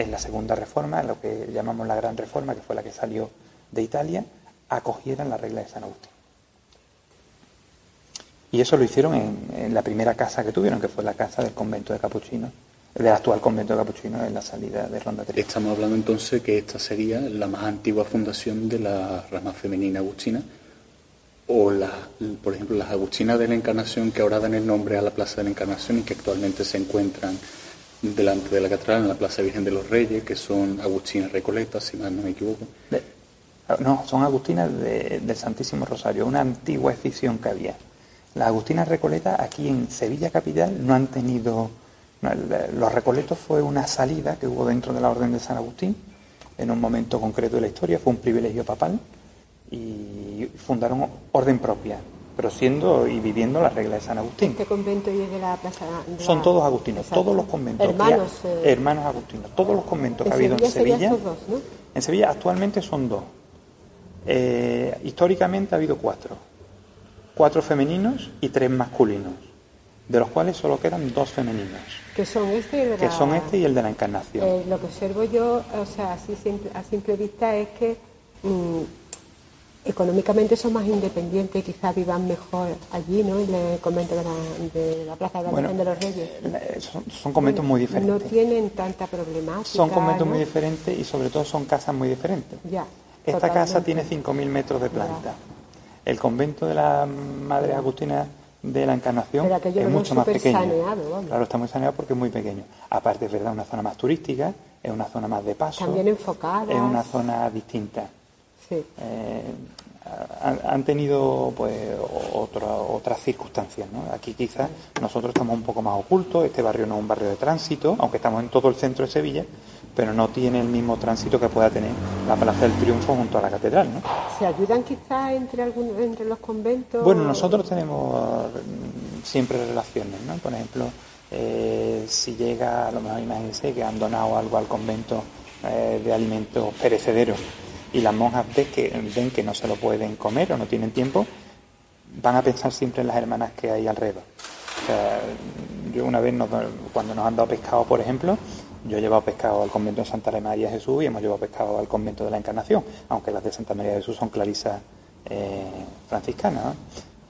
en la segunda reforma, lo que llamamos la gran reforma, que fue la que salió de Italia, acogieran la regla de San Agustín. Y eso lo hicieron en, la primera casa que tuvieron, que fue la casa del convento de Capuchino, del actual convento de Capuchino en la salida de Ronda 3. Estamos hablando entonces que esta sería la más antigua fundación de la rama femenina agustina, o la, por ejemplo las agustinas de la Encarnación que ahora dan el nombre a la Plaza de la Encarnación y que actualmente se encuentran delante de la catedral en la Plaza Virgen de los Reyes, que son agustinas recoletas, si no me equivoco. No, son agustinas de- del Santísimo Rosario, una antigua escisión que había. Las agustinas recoletas aquí en Sevilla capital no han tenido... no, los recoletos fue una salida que hubo dentro de la Orden de San Agustín en un momento concreto de la historia, fue un privilegio papal y fundaron orden propia, pero siendo y viviendo la regla de San Agustín. Este convento y es de la plaza. de Son todos agustinos, Exacto. todos los conventos. que Hermanos. eh, hermanos agustinos. Todos los conventos que ha habido en Sevilla dos, ¿no? En Sevilla actualmente son dos. Eh, históricamente ha habido cuatro. Cuatro femeninos y tres masculinos, de los cuales solo quedan dos femeninos, Que son este y el de que la- son este y el de la Encarnación. Eh, lo que observo yo, o sea, así simple- a simple vista, es que mm, económicamente son más independientes, quizás vivan mejor allí, ¿no? En el convento de la, de la Plaza de la Bueno, Virgen de los Reyes. Eh, Son, son conventos muy No diferentes. tienen tanta problemática. Son conventos ¿no? muy diferentes y sobre todo son casas muy diferentes. Ya. Esta casa tiene 5.000 metros de planta. El convento de la Madre Agustina de la Encarnación es mucho más pequeño. saneado, vamos. Claro, está muy saneado porque es muy pequeño. Aparte, es verdad, una zona más turística, es una zona más de paso. También enfocada. Es una zona distinta. Sí. Eh, han, han tenido pues otra- otras circunstancias. ¿no? Aquí quizás nosotros estamos un poco más ocultos, este barrio no es un barrio de tránsito, aunque estamos en todo el centro de Sevilla, pero no tiene el mismo tránsito que pueda tener la Plaza del Triunfo junto a la catedral. ¿no? ¿Se ayudan quizás entre, algún, entre los conventos? Bueno, nosotros tenemos mm, siempre relaciones, ¿no? Por ejemplo, eh, si llega, a lo mejor imagínense que han donado algo al convento eh, de alimentos perecederos y las monjas ven que, ven que no se lo pueden comer o no tienen tiempo, van a pensar siempre en las hermanas que hay alrededor. O sea, yo una vez, nos- cuando nos han dado pescado, por ejemplo, yo he llevado pescado al convento de Santa María de Jesús y hemos llevado pescado al convento de la Encarnación, aunque las de Santa María de Jesús son clarisas eh, franciscanas, ¿no?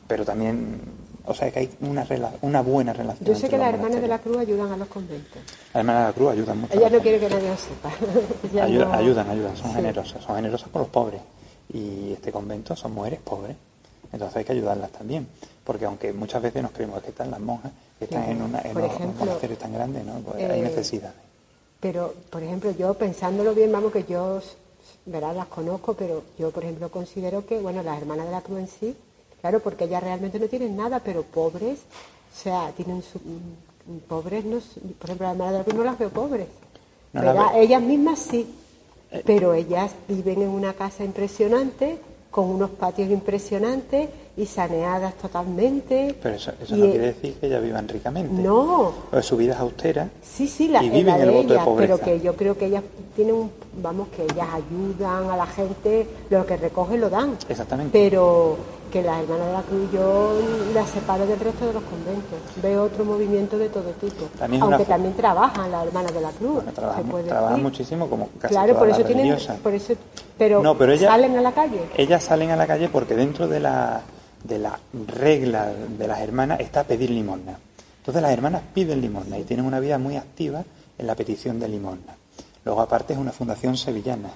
pero también, o sea, que hay una, rela- una buena relación. Yo sé que las hermanas de la. Cruz ayudan a los conventos. Las hermanas de la Cruz ayudan mucho. Ellas no quieren que nadie lo sepa. Ellas Ayuda- no- Ayudan, ayudan, son Sí. generosas, son generosas con los pobres. Y este convento son mujeres pobres, entonces hay que ayudarlas también. Porque aunque muchas veces nos creemos que están las monjas, que están Sí. en, una, en unos ejemplo, monasterios tan grandes, ¿no? Pues hay eh, necesidades. Pero, por ejemplo, yo pensándolo bien, vamos, que yo, verás, las conozco, pero yo, por ejemplo, considero que, bueno, las hermanas de la Cruz en sí, claro, porque ellas realmente no tienen nada, pero pobres, o sea, tienen su, mm, pobres, no, por ejemplo, las hermanas de la no las veo pobres. No Ellas mismas sí, Eh. pero ellas viven en una casa impresionante, con unos patios impresionantes y saneadas totalmente. Pero eso, eso no eh, quiere decir que ellas vivan ricamente. No, Pues su vida es austera. Sí, sí, la, Y viven la de el voto de ellas, pero pobreza. que yo creo que ellas tienen un, vamos, que ellas ayudan a la gente, lo que recogen lo dan. Exactamente. Pero que las hermanas de la Cruz yo las separo del resto de los conventos. Veo otro movimiento de todo tipo. También es una Aunque también trabajan las hermanas de la Cruz. Bueno, trabajan, se puede trabajan decir. muchísimo como casi Claro, por eso tienen, por eso, pero, No, pero ella- salen a la calle. Ellas salen a la calle porque dentro de la, de la regla de las hermanas está pedir limosna. Entonces las hermanas piden limosna y tienen una vida muy activa en la petición de limosna. Luego aparte es una fundación sevillana,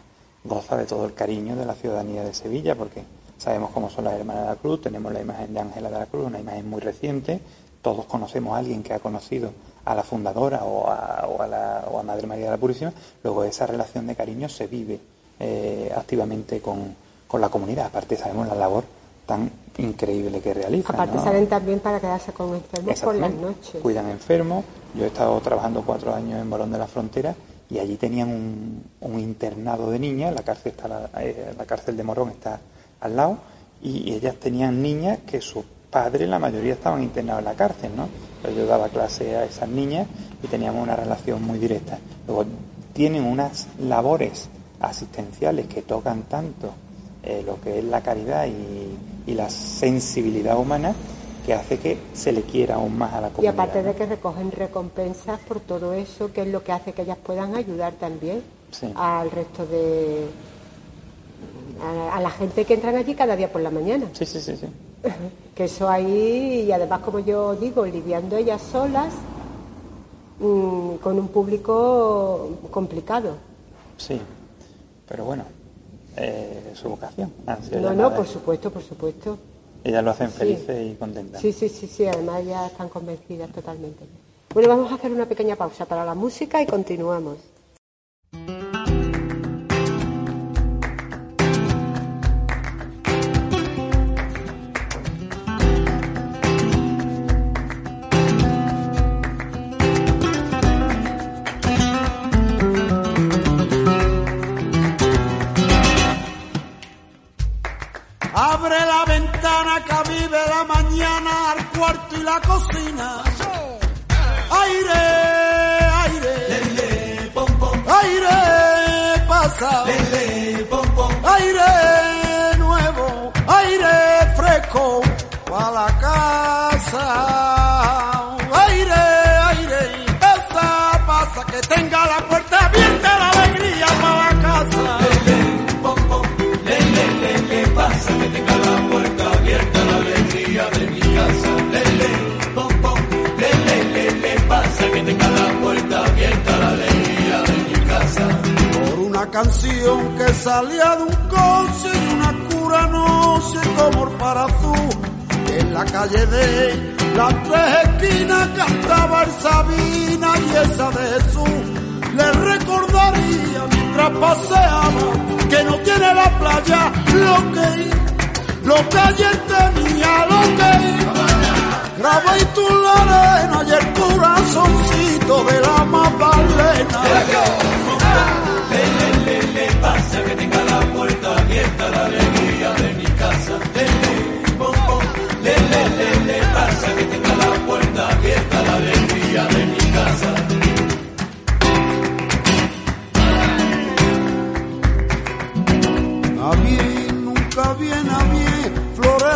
goza de todo el cariño de la ciudadanía de Sevilla porque sabemos cómo son las hermanas de la Cruz, tenemos la imagen de Ángela de la Cruz, una imagen muy reciente, todos conocemos a alguien que ha conocido a la fundadora o a, o a la, o a Madre María de la Purísima, luego esa relación de cariño se vive eh, activamente con, con la comunidad. Aparte sabemos la labor tan increíble que realizan. Aparte ¿no? salen también para quedarse con enfermos por las noches. Cuidan enfermos. Yo he estado trabajando cuatro años en Bolón de la Frontera y allí tenían un, un internado de niñas. La cárcel, está, la, eh, la cárcel de Morón está al lado y ellas tenían niñas que sus padres, la mayoría estaban internados en la cárcel, ¿no? Pero yo daba clase a esas niñas y teníamos una relación muy directa. Luego tienen unas labores asistenciales que tocan tanto eh, lo que es la caridad y, y la sensibilidad humana que hace que se le quiera aún más a la Y comunidad. aparte ¿no? de que recogen recompensas por todo eso, que es lo que hace que ellas puedan ayudar también Sí. al resto de. A, a la gente que entran allí cada día por la mañana. Sí, sí, sí, sí. Que eso ahí, y además, como yo digo, lidiando ellas solas mm, con un público complicado. Sí. Pero bueno, eh, su vocación. No, no, por supuesto, por supuesto. Ellas lo hacen Sí. felices y contentas. Sí, sí, sí, sí, además ya están convencidas totalmente. Bueno, vamos a hacer una pequeña pausa para la música y continuamos. Ventana que vive la mañana al cuarto y la cocina. Aire, aire, aire pasa. Canción que salía de un coche y una cura no sé como para azul en la calle de las tres esquinas cantaba el Sabina y esa de Jesús. Le recordaría mientras paseaba que no tiene la playa lo que lo que ayer tenía lo que graba y tú la arena y el corazoncito de la Magdalena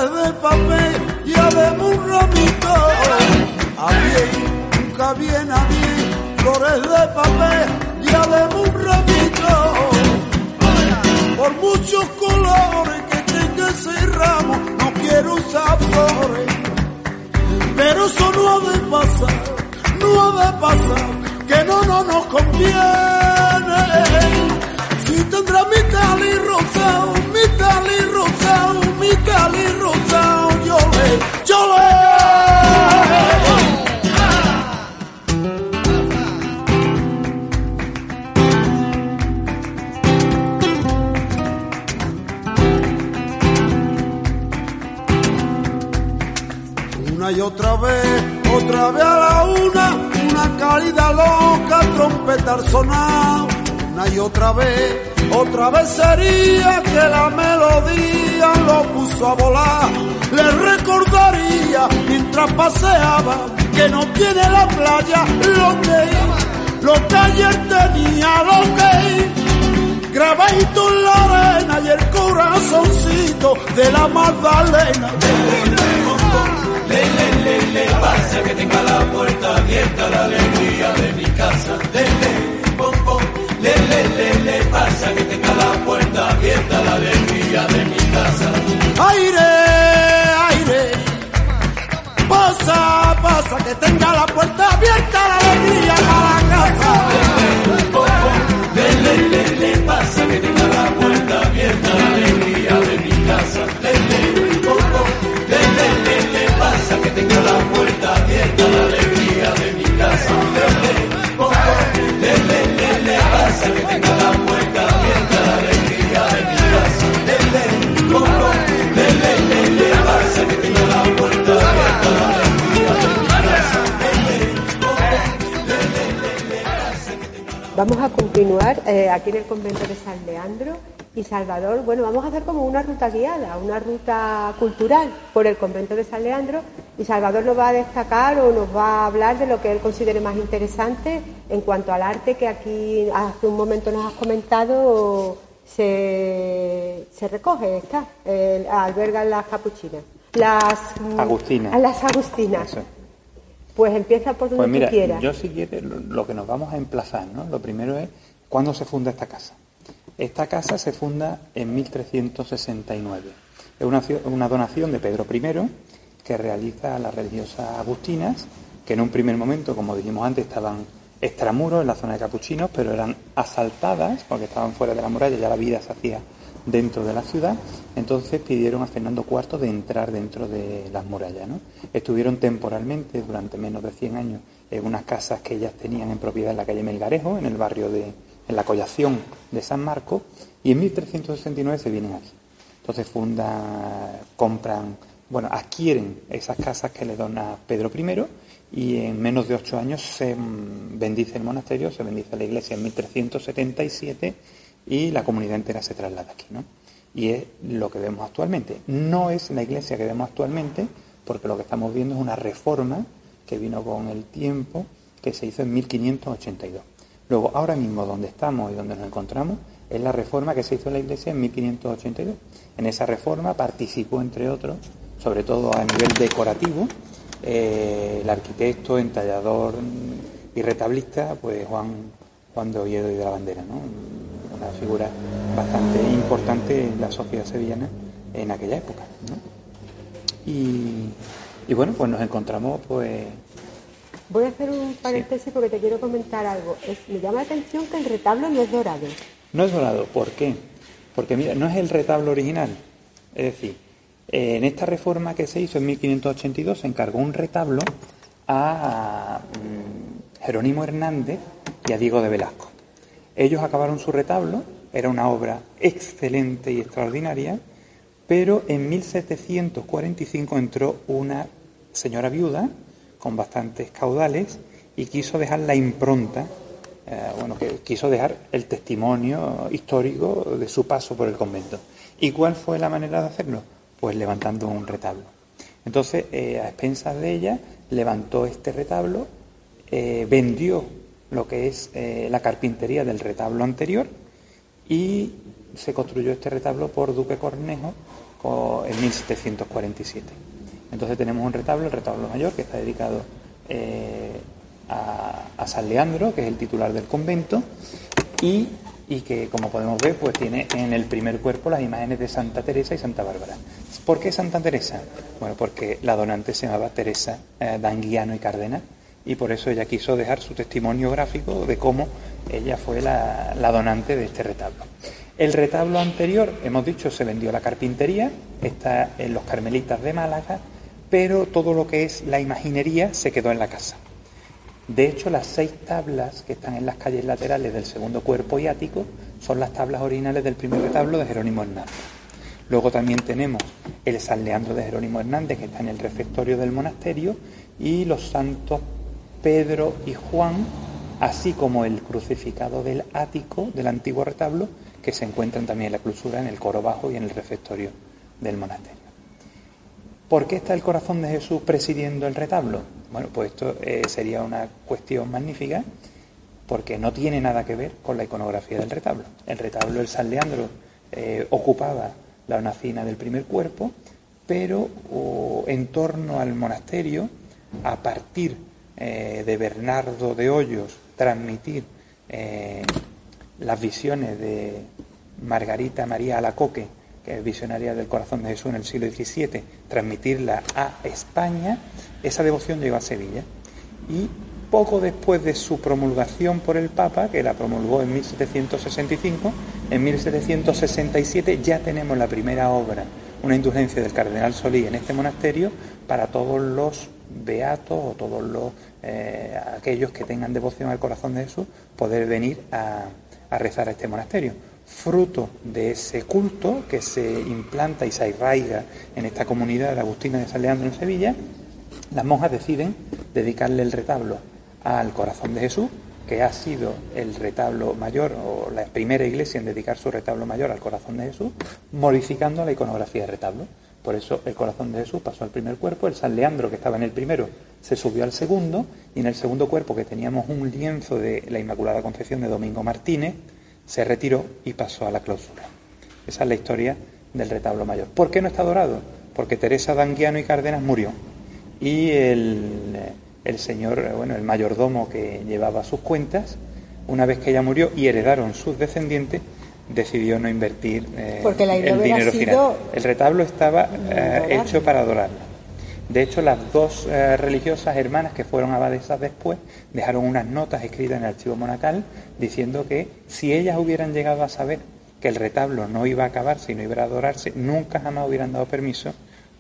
de papel y además un ramito. A bien, nunca viene a bien, flores de papel y además un ramito. Por muchos colores que tenga ese ramo, no quiero usar flores. Pero eso no ha de pasar, no ha de pasar, que no, no nos conviene. Si tendrá mi tali rosado, mi tali rosado, mi tali rosado, yo le, yo le. Y otra vez, otra vez a la una, una cálida loca, trompeta al sonar. Una y otra vez, otra vez sería que la melodía lo puso a volar. Le recordaría mientras paseaba que no tiene la playa lo que, lo que ayer tenía, lo que grabadito en la arena y el corazoncito de la Magdalena. Aire, aire, pasa, pasa, que tenga la puerta abierta la alegría para la casa. Vamos a continuar eh, aquí en el convento de San Leandro y Salvador. Bueno, vamos a hacer como una ruta guiada, una ruta cultural por el convento de San Leandro y Salvador nos va a destacar o nos va a hablar de lo que él considere más interesante en cuanto al arte que aquí hace un momento nos has comentado se, se recoge, está, eh, albergan las capuchinas. Las mm, Agustinas. Las agustinas. Eso. Pues empieza por donde Pues mira, tú quieras. yo si quieres, lo que nos vamos a emplazar, ¿no? Lo primero es cuándo se funda esta casa. Esta casa se funda en 1369. Es una, una donación de Pedro I que realiza a las religiosas agustinas, que en un primer momento, como dijimos antes, estaban extramuros en la zona de capuchinos, pero eran asaltadas porque estaban fuera de la muralla, ya la vida se hacía dentro de la ciudad, entonces pidieron a Fernando IV de entrar dentro de las murallas. ¿no? Estuvieron temporalmente, durante menos de 100 años, en unas casas que ellas tenían en propiedad en la calle Melgarejo, en el barrio de, en la collación de San Marcos, y en 1369 se vienen aquí. Entonces funda, compran, bueno, adquieren esas casas que le dona Pedro I y en menos de ocho años se mm, bendice el monasterio, se bendice la iglesia en 1377 y la comunidad entera se traslada aquí, ¿no? y es lo que vemos actualmente. No es la iglesia que vemos actualmente, porque lo que estamos viendo es una reforma que vino con el tiempo, que se hizo en 1582. Luego, ahora mismo donde estamos y donde nos encontramos, es la reforma que se hizo en la iglesia en 1582. En esa reforma participó, entre otros, sobre todo a nivel decorativo, eh, el arquitecto, entallador y retablista, pues Juan, Juan de Oviedo y de la Bandera, una figura bastante importante en la sociedad sevillana en aquella época. Y, bueno, pues nos encontramos pues... Voy a hacer un paréntesis porque te quiero comentar algo. me llama la atención que el retablo no es dorado. No es dorado, ¿por qué? Porque mira, no es el retablo original. Es decir, en esta reforma que se hizo en 1582 se encargó un retablo a mm, Jerónimo Hernández y a Diego de Velasco. Ellos acabaron su retablo, era una obra excelente y extraordinaria, pero en 1745 entró una señora viuda con bastantes caudales y quiso dejar la impronta, eh, bueno, que quiso dejar el testimonio histórico de su paso por el convento. ¿Y cuál fue la manera de hacerlo? Pues levantando un retablo. Entonces, eh, a expensas de ella, levantó este retablo, eh, vendió lo que es la carpintería del retablo anterior y se construyó este retablo por Duque Cornejo en 1747. Entonces tenemos un retablo, el retablo mayor, que está dedicado eh, a, San Leandro, que es el titular del convento, y, que, como podemos ver, pues tiene en el primer cuerpo las imágenes de Santa Teresa y Santa Bárbara. ¿Por qué Santa Teresa? Bueno, porque la donante se llamaba Teresa eh, Danguiano y Cárdenas, y por eso ella quiso dejar su testimonio gráfico de cómo ella fue la, donante de este retablo. El retablo anterior, hemos dicho, se vendió a la carpintería, está en los Carmelitas de Málaga, pero todo lo que es la imaginería se quedó en la casa. De hecho, las seis tablas que están en las calles laterales del segundo cuerpo y ático son las tablas originales del primer retablo de Jerónimo Hernández. Luego también tenemos el San Leandro de Jerónimo Hernández, que está en el refectorio del monasterio, y los santos Pedro y Juan, así como el crucificado del ático del antiguo retablo, que se encuentran también en la clausura, en el coro bajo y en el refectorio del monasterio. ¿Por qué está el corazón de Jesús presidiendo el retablo? Bueno, pues esto eh, sería una cuestión magnífica porque no tiene nada que ver con la iconografía del retablo. El retablo del San Leandro eh, ocupaba la hornacina del primer cuerpo, pero en torno al monasterio, a partir eh, de Bernardo de Hoyos transmitir las visiones de Margarita María Alacoque, visionaria del corazón de Jesús en el siglo XVII, transmitirla a España, esa devoción llegó a Sevilla. Y poco después de su promulgación por el Papa, que la promulgó en 1765, en 1767 ya tenemos la primera obra, una indulgencia del cardenal Solí en este monasterio para todos los beatos o todos los eh, aquellos que tengan devoción al corazón de Jesús poder venir a, rezar a este monasterio. Fruto de ese culto que se implanta y se arraiga en esta comunidad de Agustina de San Leandro en Sevilla, las monjas deciden dedicarle el retablo al corazón de Jesús, que ha sido el retablo mayor o la primera iglesia en dedicar su retablo mayor al corazón de Jesús, modificando la iconografía del retablo. Por eso el corazón de Jesús pasó al primer cuerpo, el San Leandro que estaba en el primero se subió al segundo y en el segundo cuerpo que teníamos un lienzo de la Inmaculada Concepción de Domingo Martínez, se retiró y pasó a la clausura. Esa es la historia del retablo mayor. ¿Por qué no está dorado? Porque Teresa Danguiano y Cárdenas murió y el, el señor, bueno, el mayordomo que llevaba sus cuentas, una vez que ella murió y heredaron sus descendientes, decidió no invertir eh, el dinero final. El retablo estaba eh, hecho para adorarla. De hecho, las dos eh, religiosas hermanas que fueron abadesas después dejaron unas notas escritas en el archivo monacal diciendo que si ellas hubieran llegado a saber que el retablo no iba a acabarse y no iba a adorarse, nunca jamás hubieran dado permiso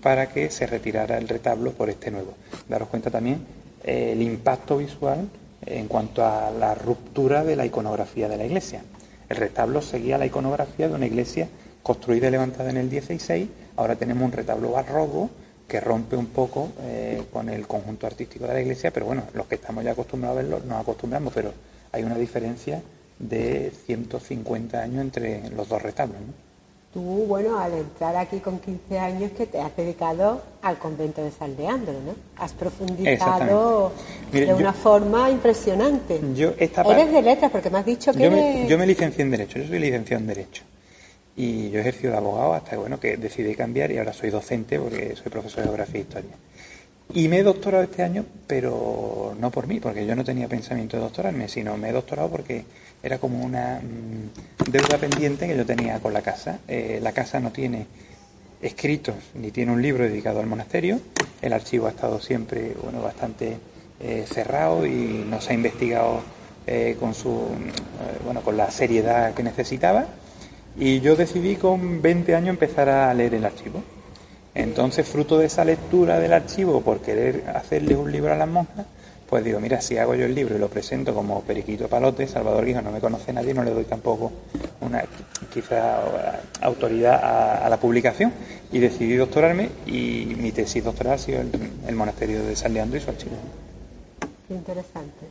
para que se retirara el retablo por este nuevo. Daros cuenta también el impacto visual en cuanto a la ruptura de la iconografía de la iglesia. El retablo seguía la iconografía de una iglesia construida y levantada en el 16. Ahora tenemos un retablo barroco que rompe un poco eh, con el conjunto artístico de la iglesia, pero bueno, los que estamos ya acostumbrados a verlo nos acostumbramos, pero hay una diferencia de 150 años entre los dos retablos. tú, bueno, al entrar aquí con 15 años que te has dedicado al convento de San Leandro, ¿no? Has profundizado Mire, de yo- una forma impresionante. Yo esta Eres de letras porque me has dicho que yo, me, yo me licencié en Derecho, yo soy licenciado en Derecho. Y yo he ejercido de abogado hasta bueno, que decidí cambiar y ahora soy docente porque soy profesor de Geografía e Historia. Y me he doctorado este año, pero no por mí, porque yo no tenía pensamiento de doctorarme, sino me he doctorado porque era como una mm, deuda pendiente que yo tenía con la casa. Eh, la casa no tiene escritos ni tiene un libro dedicado al monasterio. El archivo ha estado siempre bueno, bastante eh, cerrado y no se ha investigado eh, con, su, eh, bueno, con la seriedad que necesitaba. Y yo decidí con 20 años empezar a leer el archivo. Entonces, fruto de esa lectura del archivo, por querer hacerle un libro a las monjas, pues digo, mira, si hago yo el libro y lo presento como Periquito Palote, Salvador Guijo no me conoce nadie, no le doy tampoco una quizá autoridad a, a la publicación y decidí doctorarme y mi tesis doctoral ha sido el, el monasterio de San Leandro y su archivo. Qué interesante.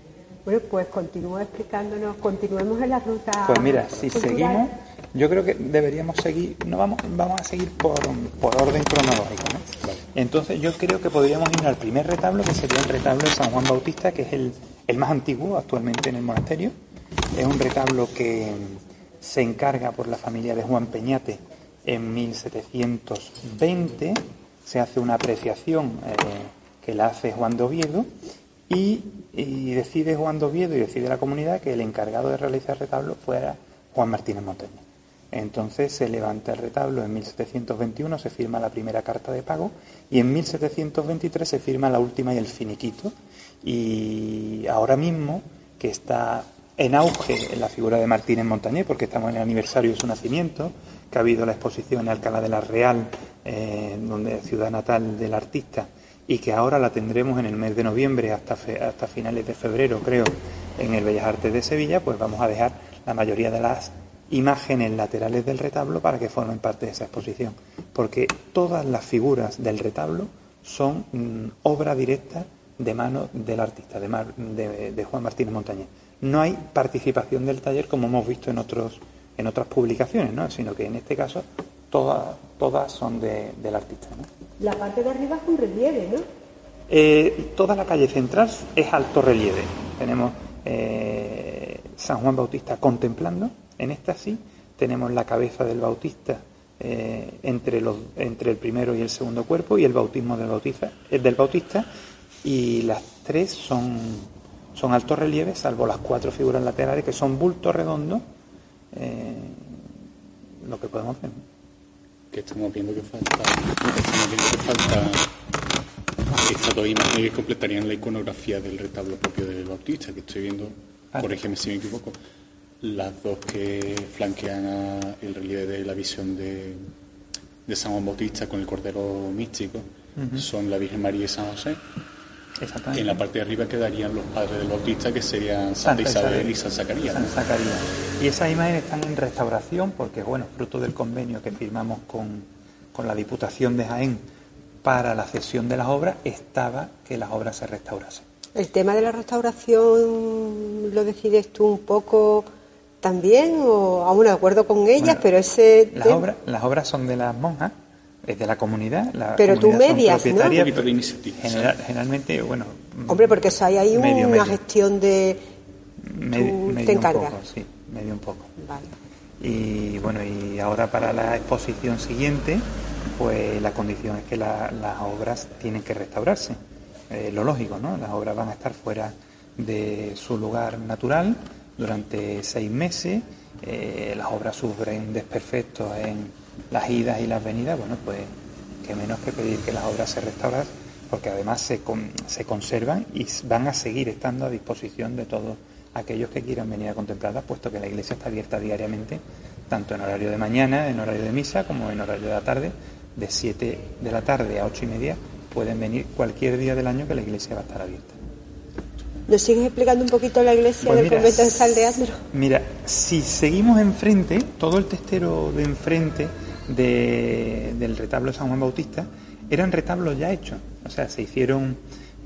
Bueno, pues continúa explicándonos, continuemos en la ruta. Pues mira, si cultural. seguimos, yo creo que deberíamos seguir, no vamos, vamos a seguir por, por orden cronológico, ¿no? Entonces yo creo que podríamos ir al primer retablo, que sería el retablo de San Juan Bautista, que es el, el más antiguo actualmente en el monasterio. Es un retablo que se encarga por la familia de Juan Peñate en 1720. Se hace una apreciación eh, que la hace Juan de Oviedo y, y decide Juan de Oviedo y decide la comunidad que el encargado de realizar el retablo fuera Juan Martínez Montañés. Entonces se levanta el retablo en 1721, se firma la primera carta de pago y en 1723 se firma la última y el finiquito. Y ahora mismo, que está en auge en la figura de Martínez Montañés, porque estamos en el aniversario de su nacimiento, que ha habido la exposición en Alcalá de la Real, eh, donde ciudad natal del artista, y que ahora la tendremos en el mes de noviembre hasta finales de febrero, creo, en el Bellas Artes de Sevilla, pues vamos a dejar la mayoría de las imágenes laterales del retablo para que formen parte de esa exposición, porque todas las figuras del retablo son mm, obra directa de mano del artista, de, Mar- de- de Juan Martínez Montañés. No hay participación del taller como hemos visto en otros en otras publicaciones, ¿no? sino que en este caso todas todas son de- del artista. ¿no? La parte de arriba es un relieve, ¿no? Eh, toda la calle central es alto relieve. Tenemos eh, San Juan Bautista contemplando, en esta sí, tenemos la cabeza del Bautista eh, entre, los, entre el primero y el segundo cuerpo y el bautismo del Bautista, el del Bautista y las tres son, son altos relieves, salvo las cuatro figuras laterales que son bulto redondo, eh, lo que podemos ver. que estamos viendo que falta estamos viendo que falta estas dos imágenes que completarían la iconografía del retablo propio del Bautista que estoy viendo Vale. corrígeme si me equivoco las dos que flanquean a el relieve de la visión de, de San Juan Bautista con el Cordero Místico son la Virgen María y San José Exactamente. en la parte de arriba quedarían los padres del Bautista que serían Santa Santa, Isabel, Isabel. y San Zacarías San Zacarías. Y esas imágenes están en restauración porque, bueno, fruto del convenio que firmamos con, con la Diputación de Jaén para la cesión de las obras, estaba que las obras se restaurasen. ¿El tema de la restauración lo decides tú un poco también o aún de acuerdo con ellas? Bueno, pero ese Las obras, las obras son de las monjas, es de la comunidad. La Pero tú comunidad medias, ¿no? un poquito de iniciativa general- generalmente, bueno. Hombre, porque eso hay ahí medio, una medio. gestión de... Medio, tú medio te un encargas. poco, sí, medio un poco. Vale. Y bueno, y ahora para la exposición siguiente, pues la condición es que la- las obras tienen que restaurarse. Eh, lo lógico, ¿no? Las obras van a estar fuera de su lugar natural durante seis meses. eh, las obras sufren desperfectos en las idas y las venidas. Bueno, pues que menos que pedir que las obras se restauren, porque además se, con- se conservan y van a seguir estando a disposición de todos aquellos que quieran venir a contemplarlas, puesto que la iglesia está abierta diariamente, tanto en horario de mañana, en horario de misa, como en horario de la tarde, de 7 de la tarde a 8 y media, pueden venir cualquier día del año que la iglesia va a estar abierta. ¿Nos sigues explicando un poquito la iglesia Pues del mira, convento de San Leandro? Mira, si seguimos enfrente, todo el testero de enfrente de- del retablo de San Juan Bautista eran retablos ya hechos. O sea, se hicieron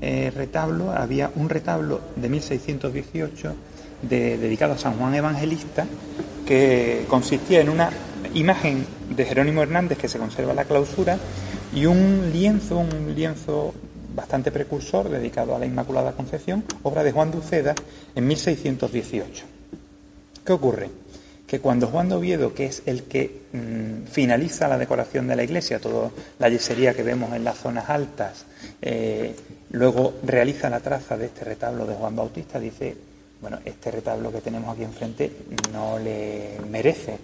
eh, retablos, había un retablo de 1618 de- dedicado a San Juan Evangelista que consistía en una imagen de Jerónimo Hernández que se conserva la clausura y un lienzo, un lienzo bastante precursor dedicado a la Inmaculada Concepción, obra de Juan de en 1618. ¿Qué ocurre? Que cuando Juan de Oviedo, que es el que mm, finaliza la decoración de la iglesia, toda la yesería que vemos en las zonas altas, eh, luego realiza la traza de este retablo de Juan Bautista, dice, bueno, este retablo que tenemos aquí enfrente no le merece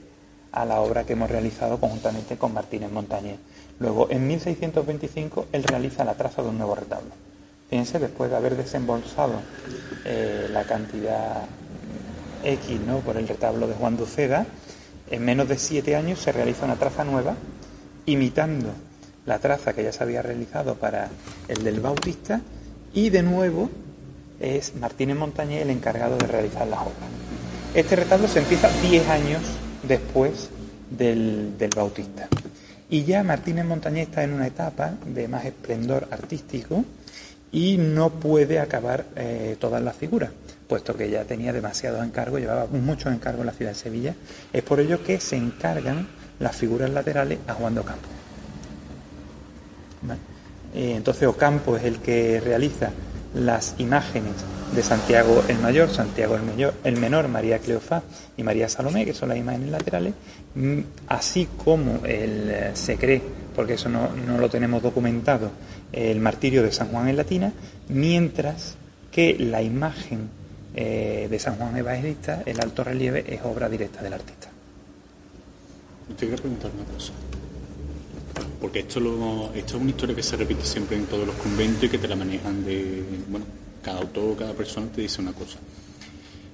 a la obra que hemos realizado conjuntamente con Martínez Montañés. Luego, en 1625, él realiza la traza de un nuevo retablo. Fíjense, después de haber desembolsado eh, la cantidad X por el retablo de Juan Duceda, en menos de siete años se realiza una traza nueva, imitando la traza que ya se había realizado para el del Bautista, y de nuevo es Martínez Montañé el encargado de realizar las obras. Este retablo se empieza diez años después del, del Bautista. Y ya Martínez Montañé está en una etapa de más esplendor artístico y no puede acabar eh, todas las figuras, puesto que ya tenía demasiados encargos, llevaba muchos encargos en la ciudad de Sevilla. Es por ello que se encargan las figuras laterales a Juan de Ocampo. Eh, entonces Ocampo es el que realiza las imágenes de Santiago el Mayor, Santiago el, el Menor, María Cleofás y María Salomé, que son las imágenes laterales, así como el, eh, se cree, porque eso no, lo tenemos documentado, el martirio de San Juan en Latina, mientras que la imagen eh, de San Juan Evangelista, el alto relieve, es obra directa del artista. Te preguntar una cosa. Porque esto, lo, esto es una historia que se repite siempre en todos los conventos y que te la manejan de, bueno, cada autor, cada persona te dice una cosa.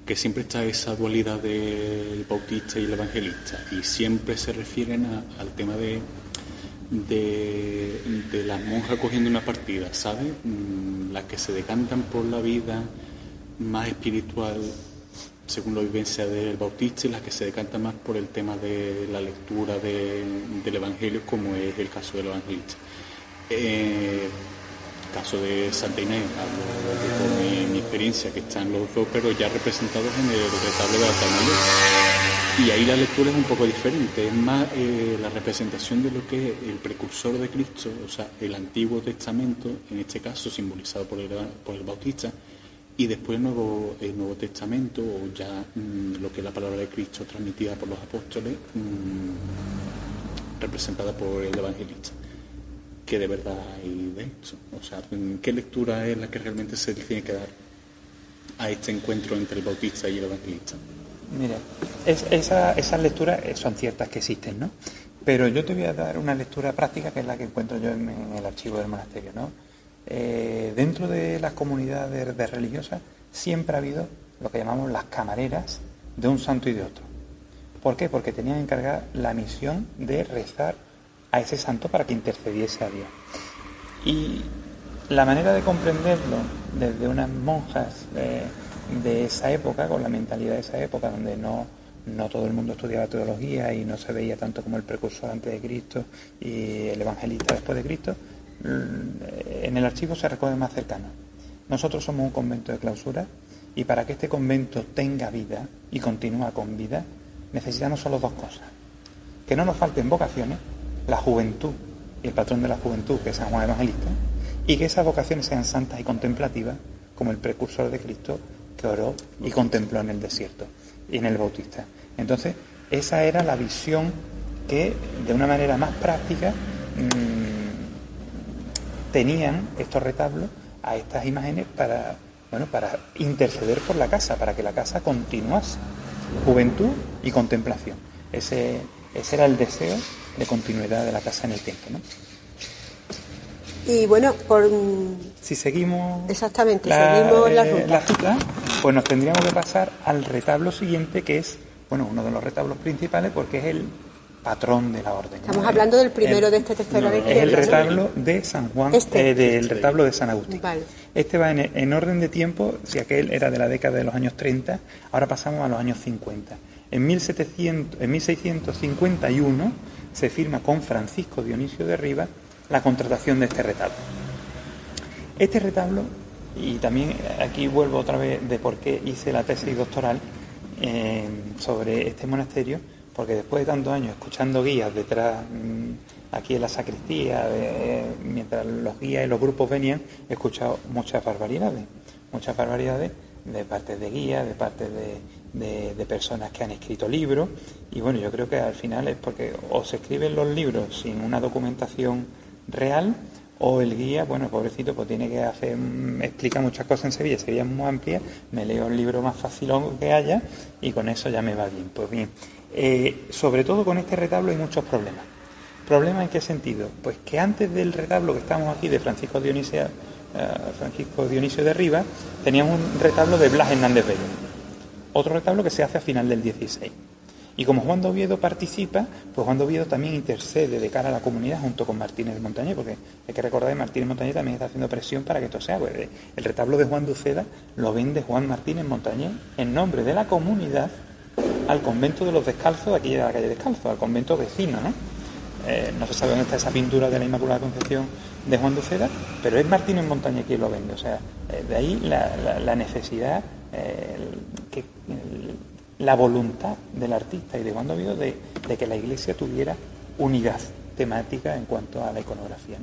Que siempre está esa dualidad del bautista y el evangelista y siempre se refieren al tema de, de, las monjas cogiendo una partida, ¿sabes? Mm, las que se decantan por la vida más espiritual según la vivencia del bautista y las que se decantan más por el tema de la lectura del Evangelio, como es el caso del evangelista. Eh, caso de Santa Inés, hablo de mi, experiencia, que están los dos, pero ya representados en el retablo de mayor. Y ahí la lectura es un poco diferente, es más eh, la representación de lo que es el precursor de Cristo, o sea, el Antiguo Testamento, en este caso simbolizado por el, por el Bautista, y después el Nuevo, el Nuevo Testamento, o ya mm, lo que es la palabra de Cristo transmitida por los apóstoles, mm, representada por el Evangelista que de verdad hay de eso. O sea, ¿qué lectura es la que realmente se tiene que dar a este encuentro entre el bautista y el evangelista? Mira, esas lecturas eh, son ciertas que existen, ¿no? Pero yo te voy a dar una lectura práctica que es la que encuentro yo en, el archivo del monasterio, ¿no? Eh, dentro de las comunidades de religiosas siempre ha habido lo que llamamos las camareras de un santo y de otro. ¿Por qué? Porque tenían encargada la misión de rezar a ese santo para que intercediese a Dios. Y la manera de comprenderlo desde unas monjas eh, de esa época, con la mentalidad de esa época, donde no, no todo el mundo estudiaba teología y no se veía tanto como el precursor antes de Cristo y el evangelista después de Cristo, mm, en el archivo se recoge más cercano. Nosotros somos un convento de clausura y para que este convento tenga vida y continúe con vida, necesitamos solo dos cosas. Que no nos falten vocaciones la juventud y el patrón de la juventud, que es San Juan Evangelista, y que esas vocaciones sean santas y contemplativas, como el precursor de Cristo que oró y contempló en el desierto y en el Bautista. Entonces, esa era la visión que, de una manera más práctica, mm, tenían estos retablos a estas imágenes para, bueno, para interceder por la casa, para que la casa continuase. Juventud y contemplación. Ese, ese era el deseo de continuidad de la casa en el tiempo. ¿no? Y bueno, por... Si seguimos... Exactamente, seguimos la eh, ruta. pues nos tendríamos que pasar al retablo siguiente, que es, bueno, uno de los retablos principales, porque es el patrón de la orden. Estamos hablando del primero de este tercero de Es el retablo de San Juan, este. eh, del retablo de San Agustín. Este va en, en, orden de tiempo, si aquel era de la década de los años 30, ahora pasamos a los años 50. En, 1700, en 1651 se firma con Francisco Dionisio de Rivas la contratación de este retablo. Este retablo, y también aquí vuelvo otra vez de por qué hice la tesis doctoral eh, sobre este monasterio, porque después de tantos años escuchando guías detrás, mm, aquí en la sacristía, mientras los guías y los grupos venían, he escuchado muchas barbaridades, muchas barbaridades de parte de guías, de parte de, de, personas que han escrito libros, y bueno, yo creo que al final es porque o se escriben los libros sin una documentación real, o el guía, bueno, pobrecito, pues tiene que hacer, mm, explica muchas cosas en Sevilla, Sevilla es muy amplia, me leo el libro más fácil que haya y con eso ya me va bien. Pues bien, eh, sobre todo con este retablo hay muchos problemas. ¿Problemas en qué sentido? Pues que antes del retablo que estamos aquí de Francisco Dionisio, eh, Francisco Dionisio de Rivas, teníamos un retablo de Blas Hernández Bello. Otro retablo que se hace a final del 16. Y como Juan de Oviedo participa, pues Juan de Oviedo también intercede de cara a la comunidad junto con Martínez de Montañé, porque hay que recordar que Martínez de Montañé también está haciendo presión para que esto sea. Eh, el retablo de Juan Duceda lo vende Juan Martínez Montañé en nombre de la comunidad al convento de los descalzos, de aquí de la calle Descalzo, al convento vecino, ¿no? Eh, no se sabe dónde está esa pintura de la Inmaculada Concepción de Juan Duceda, pero es Martínez Montañé quien lo vende. O sea, eh, de ahí la, necesidad, que, la voluntad del artista y de Juan Oviedo de, de que la iglesia tuviera unidad temática en cuanto a la iconografía.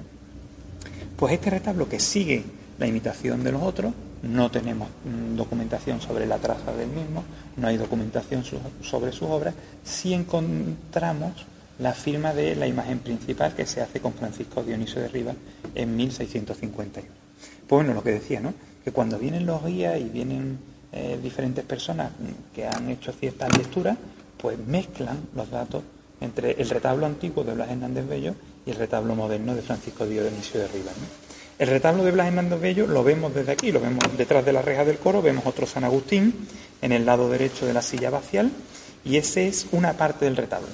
Pues este retablo que sigue la imitación de los otros, no tenemos mm, documentación sobre la traza del mismo, no hay documentación sobre sus obras, sí encontramos la firma de la imagen principal que se hace con Francisco Dionisio de Rivas en 1651. Pues bueno, lo que decía, ¿no? Que cuando vienen los guías y vienen eh, diferentes personas que han hecho ciertas lecturas, pues mezclan los datos entre el retablo antiguo de Blas Hernández Bello y el retablo moderno de Francisco Dionisio de Rivas. El retablo de Blas Hernández Bello lo vemos desde aquí, lo vemos detrás de la reja del coro, vemos otro San Agustín en el lado derecho de la silla vacial y ese es una parte del retablo.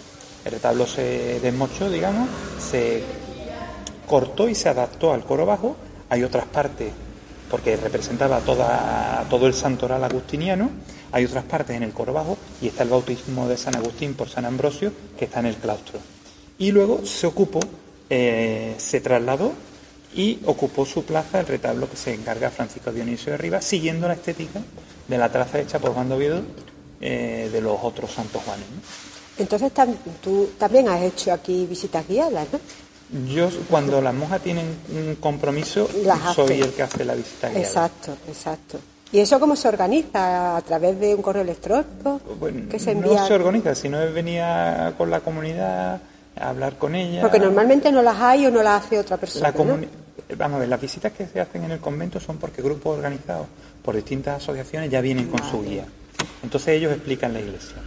El retablo se desmochó, digamos, se cortó y se adaptó al coro bajo. Hay otras partes porque representaba todo el santoral agustiniano. Hay otras partes en el coro bajo y está el bautismo de San Agustín por San Ambrosio, que está en el claustro. Y luego se ocupó, eh, se trasladó y ocupó su plaza el retablo que se encarga Francisco Dionisio de Rivas, siguiendo la estética de la traza hecha por Juan de Oviedo eh, de los otros santos Juanes. Entonces tú también has hecho aquí visitas guiadas, ¿no? Yo, cuando las monjas tienen un compromiso, soy el que hace la visita guiada. Exacto, exacto. ¿Y eso cómo se organiza? ¿A través de un correo electrónico? que se envía? No se organiza, sino es venir con la comunidad a hablar con ella. Porque normalmente no las hay o no las hace otra persona. Vamos a ver, las visitas que se hacen en el convento son porque grupos organizados por distintas asociaciones ya vienen con su guía. Entonces ellos explican la iglesia.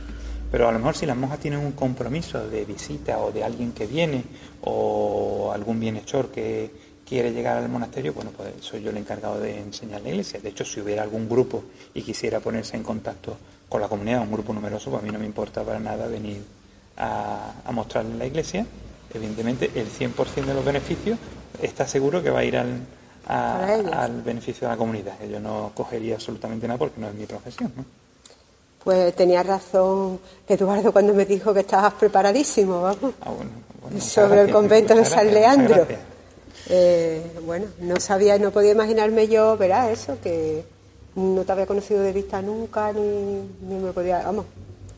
Pero a lo mejor si las monjas tienen un compromiso de visita o de alguien que viene o algún bienhechor que quiere llegar al monasterio, bueno, pues soy yo el encargado de enseñar la iglesia. De hecho, si hubiera algún grupo y quisiera ponerse en contacto con la comunidad, un grupo numeroso, pues a mí no me importa para nada venir a, a mostrarle la iglesia. Evidentemente, el 100% de los beneficios está seguro que va a ir al, al beneficio de la comunidad. Yo no cogería absolutamente nada porque no es mi profesión. ¿no? Pues tenía razón Eduardo cuando me dijo que estabas preparadísimo, vamos. Ah, sobre el convento de San Leandro. Eh, bueno, no sabía, no podía imaginarme yo, verá, eso, que no te había conocido de vista nunca, ni, me podía, vamos,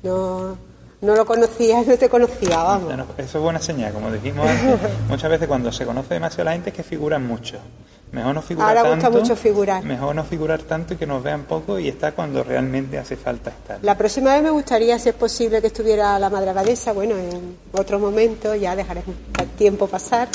no, no lo conocía, no te conocía, vamos. eso es buena señal, como dijimos antes, muchas veces cuando se conoce demasiado la gente es que figuran mucho. Mejor no figurar Ahora gusta mucho figurar. Mejor no figurar tanto y que nos vean poco y estar cuando realmente hace falta estar. La próxima vez me gustaría, si es posible, que estuviera la Madre Abadesa, bueno, en otro momento, ya dejaremos el tiempo pasar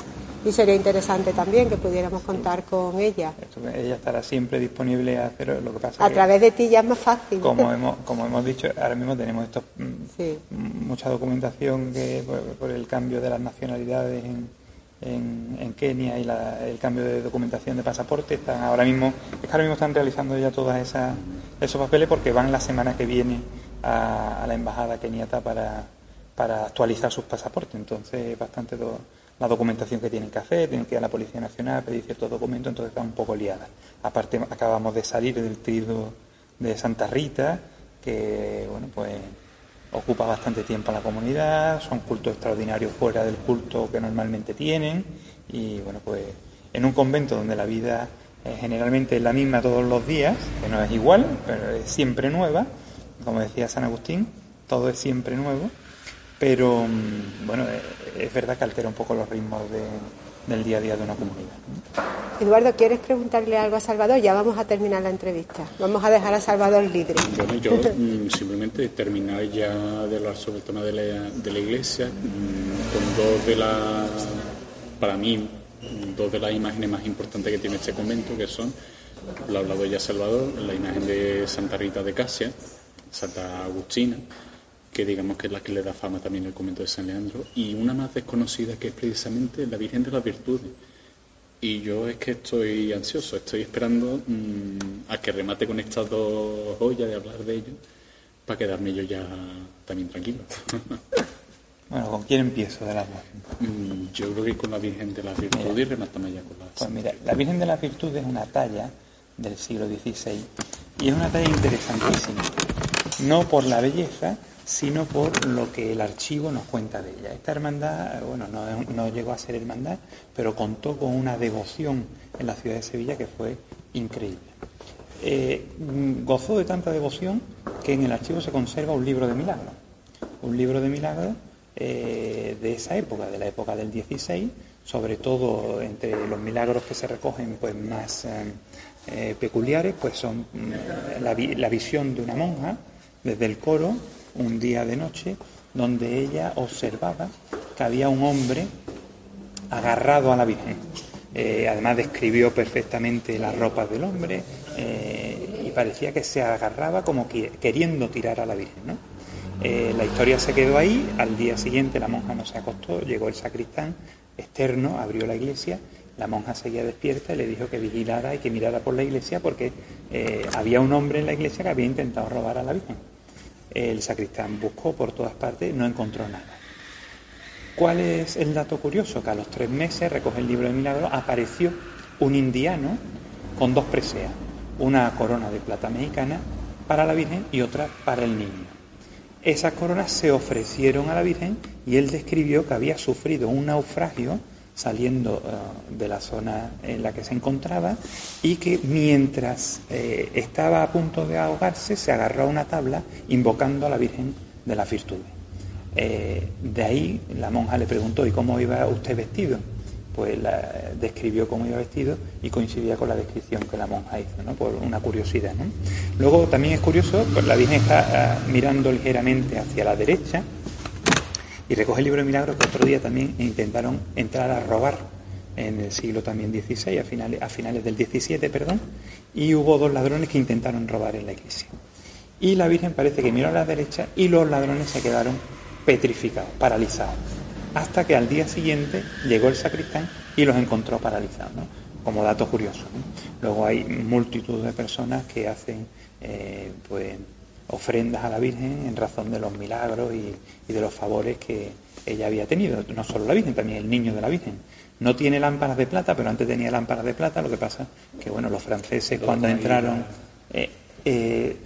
y sería interesante también que pudiéramos contar con ella. ella estará siempre disponible a hacer lo que pasa. A través de ti ya es más fácil. Como hemos, como hemos dicho, ahora mismo tenemos esto, mm, mucha documentación que por el cambio de las nacionalidades en en, Kenia y el cambio de documentación de pasaporte. Están ahora mismo, es que ahora mismo están realizando ya todos esos papeles porque van la semana que viene a, la embajada keniata para, para, actualizar sus pasaportes. Entonces, bastante la documentación que tienen que hacer, tienen que ir a la Policía Nacional, pedir ciertos documentos, entonces está un poco liada. Aparte, acabamos de salir del trido de Santa Rita, que, bueno, pues ocupa bastante tiempo a la comunidad, son cultos extraordinarios fuera del culto que normalmente tienen y bueno, pues en un convento donde la vida generalmente es la misma todos los días, que no es igual, pero es siempre nueva, como decía San Agustín, todo es siempre nuevo, pero mm, bueno, eh, es verdad que altera un poco los ritmos del día a día de una comunidad. Eduardo, ¿quieres preguntarle algo a Salvador? Ya vamos a terminar la entrevista. Vamos a dejar a Salvador libre. Bueno, yo mm, simplemente terminar ya de hablar sobre el tema de la, de la iglesia mm, con dos de las, para mí, dos de las imágenes más importantes que tiene este convento, que son, lo ha hablado ya Salvador, la imagen de Santa Rita de Casia, Santa Agustina, que digamos que es la que le da fama también al convento de San Leandro, y una más desconocida que es precisamente la Virgen de las Virtudes. Y yo es que estoy ansioso, estoy esperando mm, a que remate con estas dos joyas de hablar de ello, para quedarme yo ya también tranquilo. bueno, ¿con quién empiezo de las mm, yo creo que con la Virgen de las Virtudes y rematamos ya con la... Pues mira, la Virgen de las Virtudes es una talla del siglo XVI y es una talla interesantísima, no por la belleza, sino por lo que el archivo nos cuenta de ella. Esta hermandad, bueno, no, llegó a ser hermandad, pero contó con una devoción en la ciudad de Sevilla que fue increíble. Eh, gozó de tanta devoción que en el archivo se conserva un libro de milagros. Un libro de milagros eh, de esa época, de la época del 16, sobre todo entre los milagros que se recogen pues más eh, peculiares, pues son mm, la, la visión de una monja desde el coro un día de noche donde ella observaba que había un hombre agarrado a la Virgen. Eh, además describió perfectamente las ropas del hombre eh, y parecía que se agarraba como queriendo tirar a la Virgen. Eh, la historia se quedó ahí, al día siguiente la monja no se acostó, llegó el sacristán externo, abrió la iglesia, la monja seguía despierta y le dijo que vigilara y que mirara por la iglesia porque había un hombre en la iglesia que había intentado robar a la Virgen. El sacristán buscó por todas partes, no encontró nada. ¿Cuál es el dato curioso? Que a los tres meses, recoge el libro de milagros, apareció un indiano con dos preseas, una corona de plata mexicana para la Virgen y otra para el niño. Esas coronas se ofrecieron a la Virgen y él describió que había sufrido un naufragio saliendo eh, de la zona en la que se encontraba y que mientras eh, estaba a punto de ahogarse se agarró a una tabla invocando a la Virgen de la Virtud. Eh, de ahí la monja le preguntó, ¿y cómo iba usted vestido? Pues describió cómo iba vestido y coincidía con la descripción que la monja hizo, ¿no? por una curiosidad. Luego también es curioso, pues la Virgen está ah, mirando ligeramente hacia la derecha, y recoge el libro de milagros que otro día también intentaron entrar a robar en el siglo también XVI, a finales, a finales del XVII, perdón, y hubo dos ladrones que intentaron robar en la iglesia. Y la Virgen parece que miró a la derecha y los ladrones se quedaron petrificados, paralizados, hasta que al día siguiente llegó el sacristán y los encontró paralizados, como dato curioso. Luego hay multitud de personas que hacen eh, pues, ofrendas a la Virgen en razón de los milagros y, de los favores que ella había tenido. No solo la Virgen, también el niño de la Virgen. No tiene lámparas de plata, pero antes tenía lámparas de plata. Lo que pasa que, bueno, los franceses cuando entraron... Eh, eh,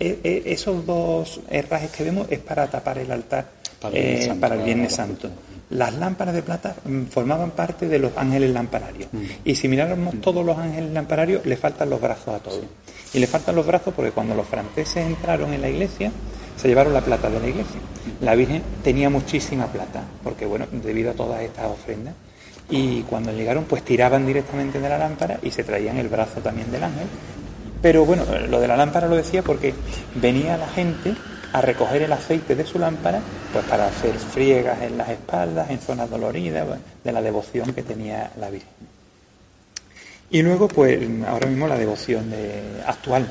eh, esos dos herrajes que vemos es para tapar el altar para el, Viernes Santo. Las lámparas de plata mm, formaban parte de los ángeles lampararios. Mm. Y si miráramos todos los ángeles lampararios, le faltan los brazos a todos. Y le faltan los brazos porque cuando los franceses entraron en la iglesia, se llevaron la plata de la iglesia. La Virgen tenía muchísima plata, porque bueno, debido a todas estas ofrendas. Y cuando llegaron, pues tiraban directamente de la lámpara y se traían el brazo también del ángel. Pero bueno, lo de la lámpara lo decía porque venía la gente a recoger el aceite de su lámpara, pues para hacer friegas en las espaldas, en zonas doloridas, de la devoción que tenía la Virgen. Y luego, pues ahora mismo la devoción de, actual,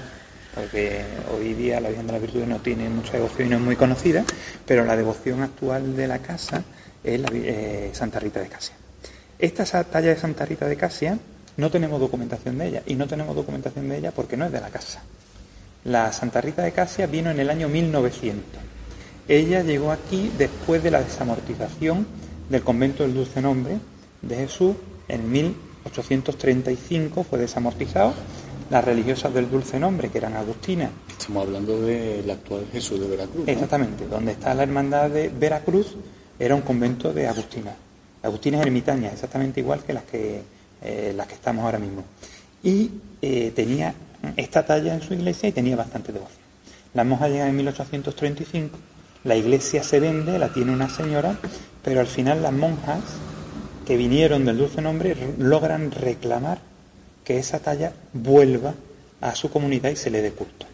porque hoy día la Virgen de la Virtud no tiene mucha devoción y no es muy conocida, pero la devoción actual de la casa es la eh, Santa Rita de Casia. Esta talla de Santa Rita de Casia no tenemos documentación de ella, y no tenemos documentación de ella porque no es de la casa. La Santa Rita de Casia vino en el año 1900. Ella llegó aquí después de la desamortización del convento del Dulce Nombre de Jesús en 1900 835 fue desamortizado. Las religiosas del dulce nombre, que eran agustinas. Estamos hablando del actual Jesús de Veracruz. Exactamente, donde está la hermandad de Veracruz, era un convento de agustinas. Agustinas ermitañas, exactamente igual que las que, eh, las que estamos ahora mismo. Y eh, tenía esta talla en su iglesia y tenía bastante devoción. La monja llega en 1835, La iglesia se vende, la tiene una señora, pero al final las monjas que vinieron del dulce nombre logran reclamar que esa talla vuelva a su comunidad y se le dé culto.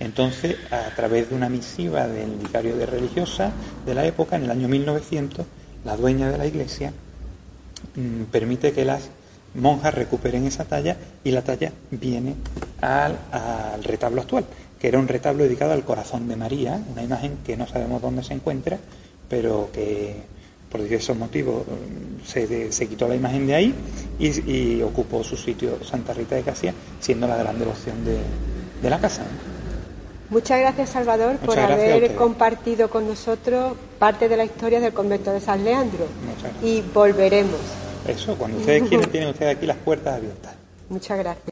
Entonces, a través de una misiva del vicario de religiosa de la época, en el año 1900, la dueña de la iglesia mm, permite que las monjas recuperen esa talla y la talla viene al, al, retablo actual, que era un retablo dedicado al corazón de María, una imagen que no sabemos dónde se encuentra, pero que por diversos motivos se, se quitó la imagen de ahí y, ocupó su sitio Santa Rita de Casia, siendo la gran devoción de, de la casa. Muchas gracias Salvador por haber compartido con nosotros parte de la historia del convento de San Leandro. Y volveremos. Eso, cuando ustedes quieran, tienen ustedes aquí las puertas abiertas. Muchas gracias.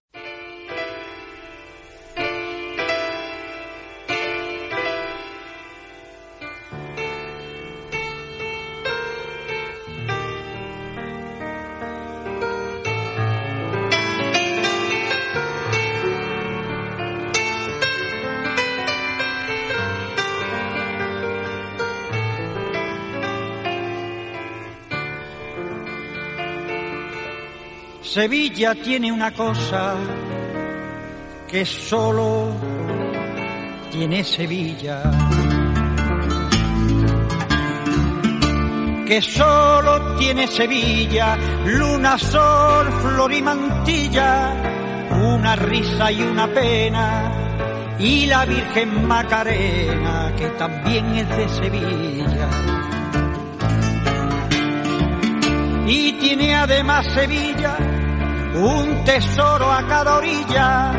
Sevilla tiene una cosa que solo tiene Sevilla. Que solo tiene Sevilla, luna, sol, flor y mantilla, una risa y una pena, y la Virgen Macarena, que también es de Sevilla. Y tiene además Sevilla un tesoro a cada orilla,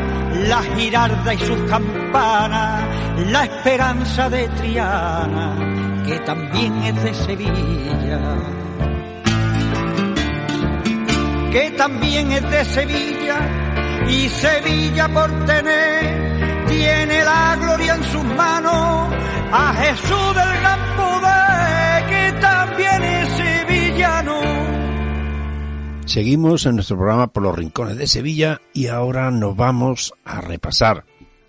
la girarda y sus campanas, la esperanza de Triana, que también es de Sevilla. Que también es de Sevilla, y Sevilla por tener, tiene la gloria en sus manos, a Jesús del gran poder, que también es Seguimos en nuestro programa por los rincones de Sevilla y ahora nos vamos a repasar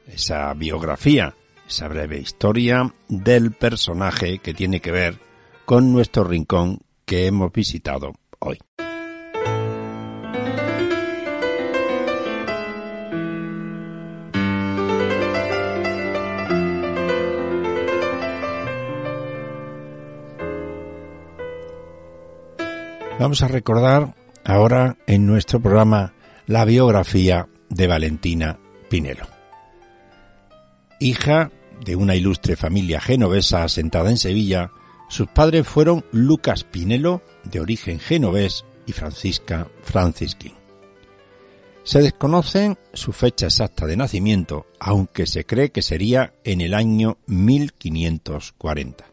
esa biografía, esa breve historia del personaje que tiene que ver con nuestro rincón que hemos visitado hoy. Vamos a recordar ahora en nuestro programa la biografía de Valentina Pinelo. Hija de una ilustre familia genovesa asentada en Sevilla, sus padres fueron Lucas Pinelo, de origen genovés, y Francisca Francisquín. Se desconocen su fecha exacta de nacimiento, aunque se cree que sería en el año 1540.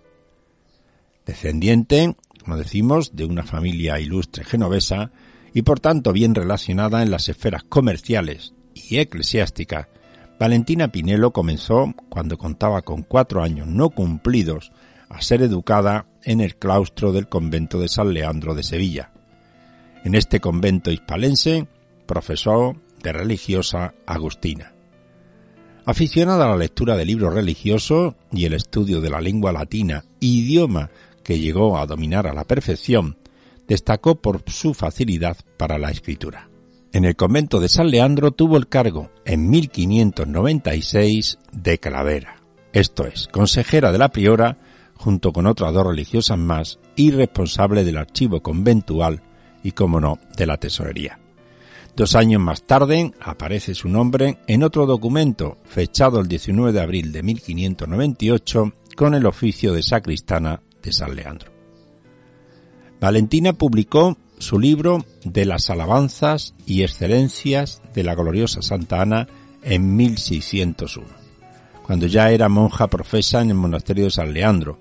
Descendiente como decimos, de una familia ilustre genovesa y por tanto bien relacionada en las esferas comerciales y eclesiásticas, Valentina Pinelo comenzó, cuando contaba con cuatro años no cumplidos, a ser educada en el claustro del convento de San Leandro de Sevilla. En este convento hispalense profesó de religiosa agustina. Aficionada a la lectura de libros religiosos y el estudio de la lengua latina, idioma que llegó a dominar a la perfección, destacó por su facilidad para la escritura. En el convento de San Leandro tuvo el cargo, en 1596, de calavera, esto es, consejera de la priora, junto con otras dos religiosas más, y responsable del archivo conventual y, como no, de la tesorería. Dos años más tarde aparece su nombre en otro documento fechado el 19 de abril de 1598 con el oficio de sacristana de San Leandro. Valentina publicó su libro de las alabanzas y excelencias de la gloriosa Santa Ana en 1601, cuando ya era monja profesa en el monasterio de San Leandro.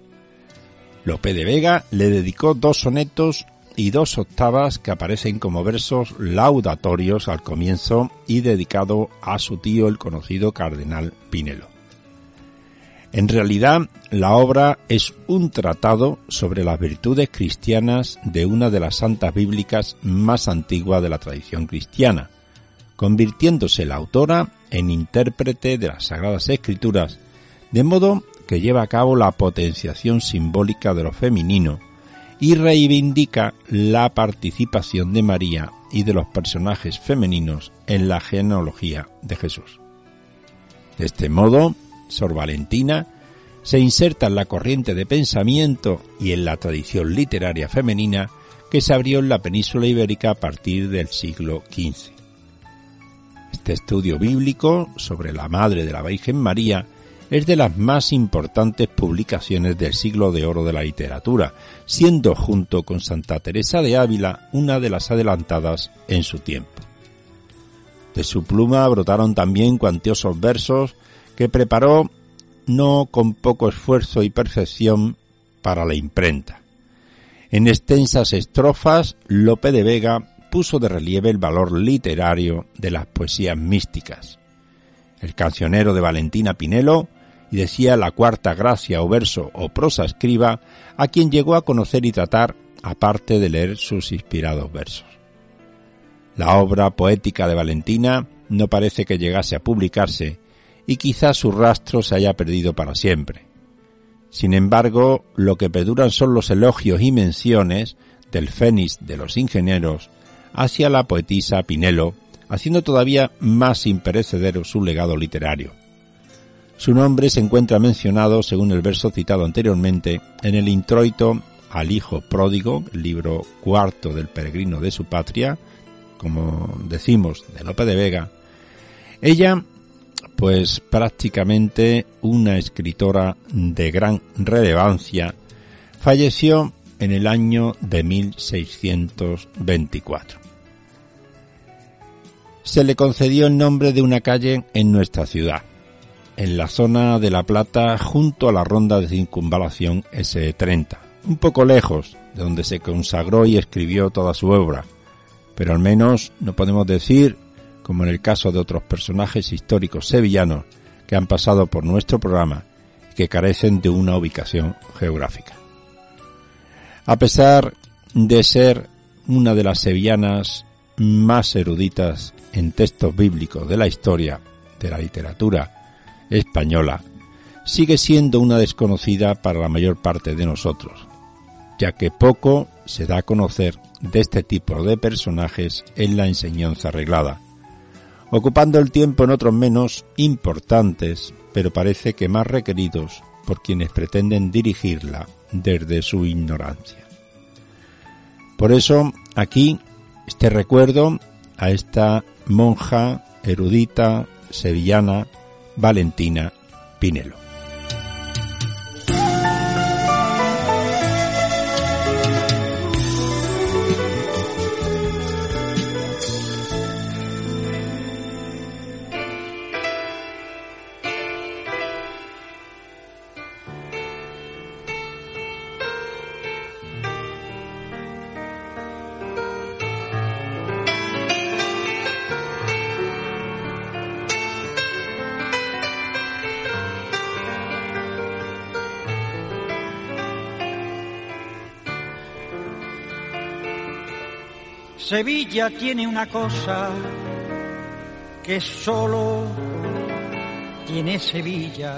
Lope de Vega le dedicó dos sonetos y dos octavas que aparecen como versos laudatorios al comienzo y dedicado a su tío el conocido cardenal Pinelo. En realidad, la obra es un tratado sobre las virtudes cristianas de una de las santas bíblicas más antiguas de la tradición cristiana, convirtiéndose la autora en intérprete de las Sagradas Escrituras, de modo que lleva a cabo la potenciación simbólica de lo femenino y reivindica la participación de María y de los personajes femeninos en la genealogía de Jesús. De este modo, Sor Valentina se inserta en la corriente de pensamiento y en la tradición literaria femenina que se abrió en la península ibérica a partir del siglo XV. Este estudio bíblico sobre la Madre de la Virgen María es de las más importantes publicaciones del siglo de oro de la literatura, siendo junto con Santa Teresa de Ávila una de las adelantadas en su tiempo. De su pluma brotaron también cuantiosos versos que preparó no con poco esfuerzo y perfección para la imprenta. En extensas estrofas, Lope de Vega puso de relieve el valor literario de las poesías místicas. El cancionero de Valentina Pinelo y decía la cuarta gracia o verso o prosa escriba a quien llegó a conocer y tratar aparte de leer sus inspirados versos. La obra poética de Valentina no parece que llegase a publicarse y quizás su rastro se haya perdido para siempre. Sin embargo, lo que perduran son los elogios y menciones del Fénix de los ingenieros hacia la poetisa Pinelo, haciendo todavía más imperecedero su legado literario. Su nombre se encuentra mencionado, según el verso citado anteriormente, en el introito al Hijo Pródigo, libro cuarto del peregrino de su patria, como decimos, de Lope de Vega. Ella, pues prácticamente una escritora de gran relevancia, falleció en el año de 1624. Se le concedió el nombre de una calle en nuestra ciudad, en la zona de La Plata junto a la ronda de circunvalación S30, un poco lejos de donde se consagró y escribió toda su obra, pero al menos no podemos decir, como en el caso de otros personajes históricos sevillanos que han pasado por nuestro programa y que carecen de una ubicación geográfica. A pesar de ser una de las sevillanas más eruditas en textos bíblicos de la historia, de la literatura española sigue siendo una desconocida para la mayor parte de nosotros, ya que poco se da a conocer de este tipo de personajes en la enseñanza arreglada, ocupando el tiempo en otros menos importantes, pero parece que más requeridos por quienes pretenden dirigirla desde su ignorancia. Por eso, aquí, este recuerdo a esta monja erudita sevillana Valentina Pinelo. Sevilla tiene una cosa que solo tiene Sevilla.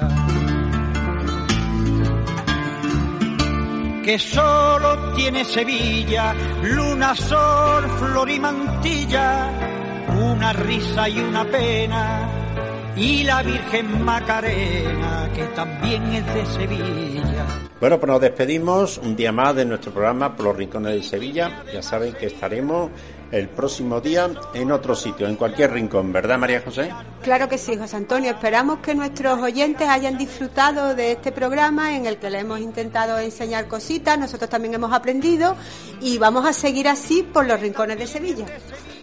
Que solo tiene Sevilla, luna, sol, flor y mantilla, una risa y una pena, y la Virgen Macarena, que también es de Sevilla. Bueno, pues nos despedimos un día más de nuestro programa por los rincones de Sevilla. Ya saben que estaremos el próximo día en otro sitio, en cualquier rincón, ¿verdad María José? Claro que sí, José Antonio. Esperamos que nuestros oyentes hayan disfrutado de este programa en el que le hemos intentado enseñar cositas, nosotros también hemos aprendido y vamos a seguir así por los rincones de Sevilla.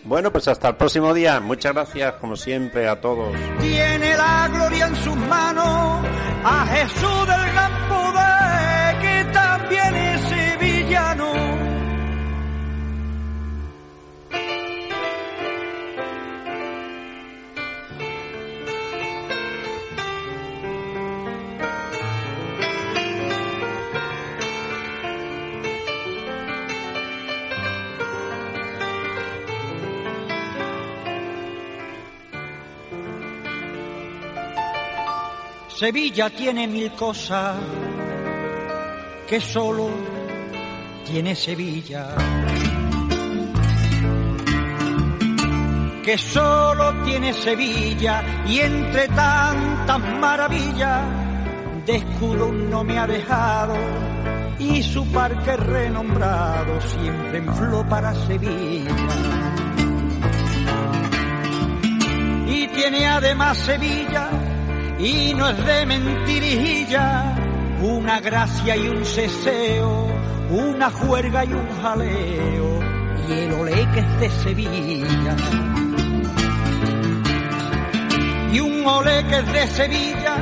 Bueno, pues hasta el próximo día. Muchas gracias, como siempre, a todos. Tiene la gloria en sus manos a Jesús del gran poder Sevilla tiene mil cosas que solo tiene Sevilla. Que solo tiene Sevilla y entre tantas maravillas de escudo no me ha dejado y su parque renombrado siempre en flor para Sevilla. Y tiene además Sevilla, y no es de mentirilla, una gracia y un ceseo, una juerga y un jaleo, y el olé que es de Sevilla. Y un olé que es de Sevilla,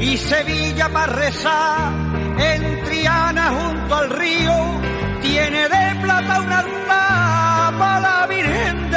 y Sevilla para rezar, en Triana junto al río, tiene de plata una tapa la Virgen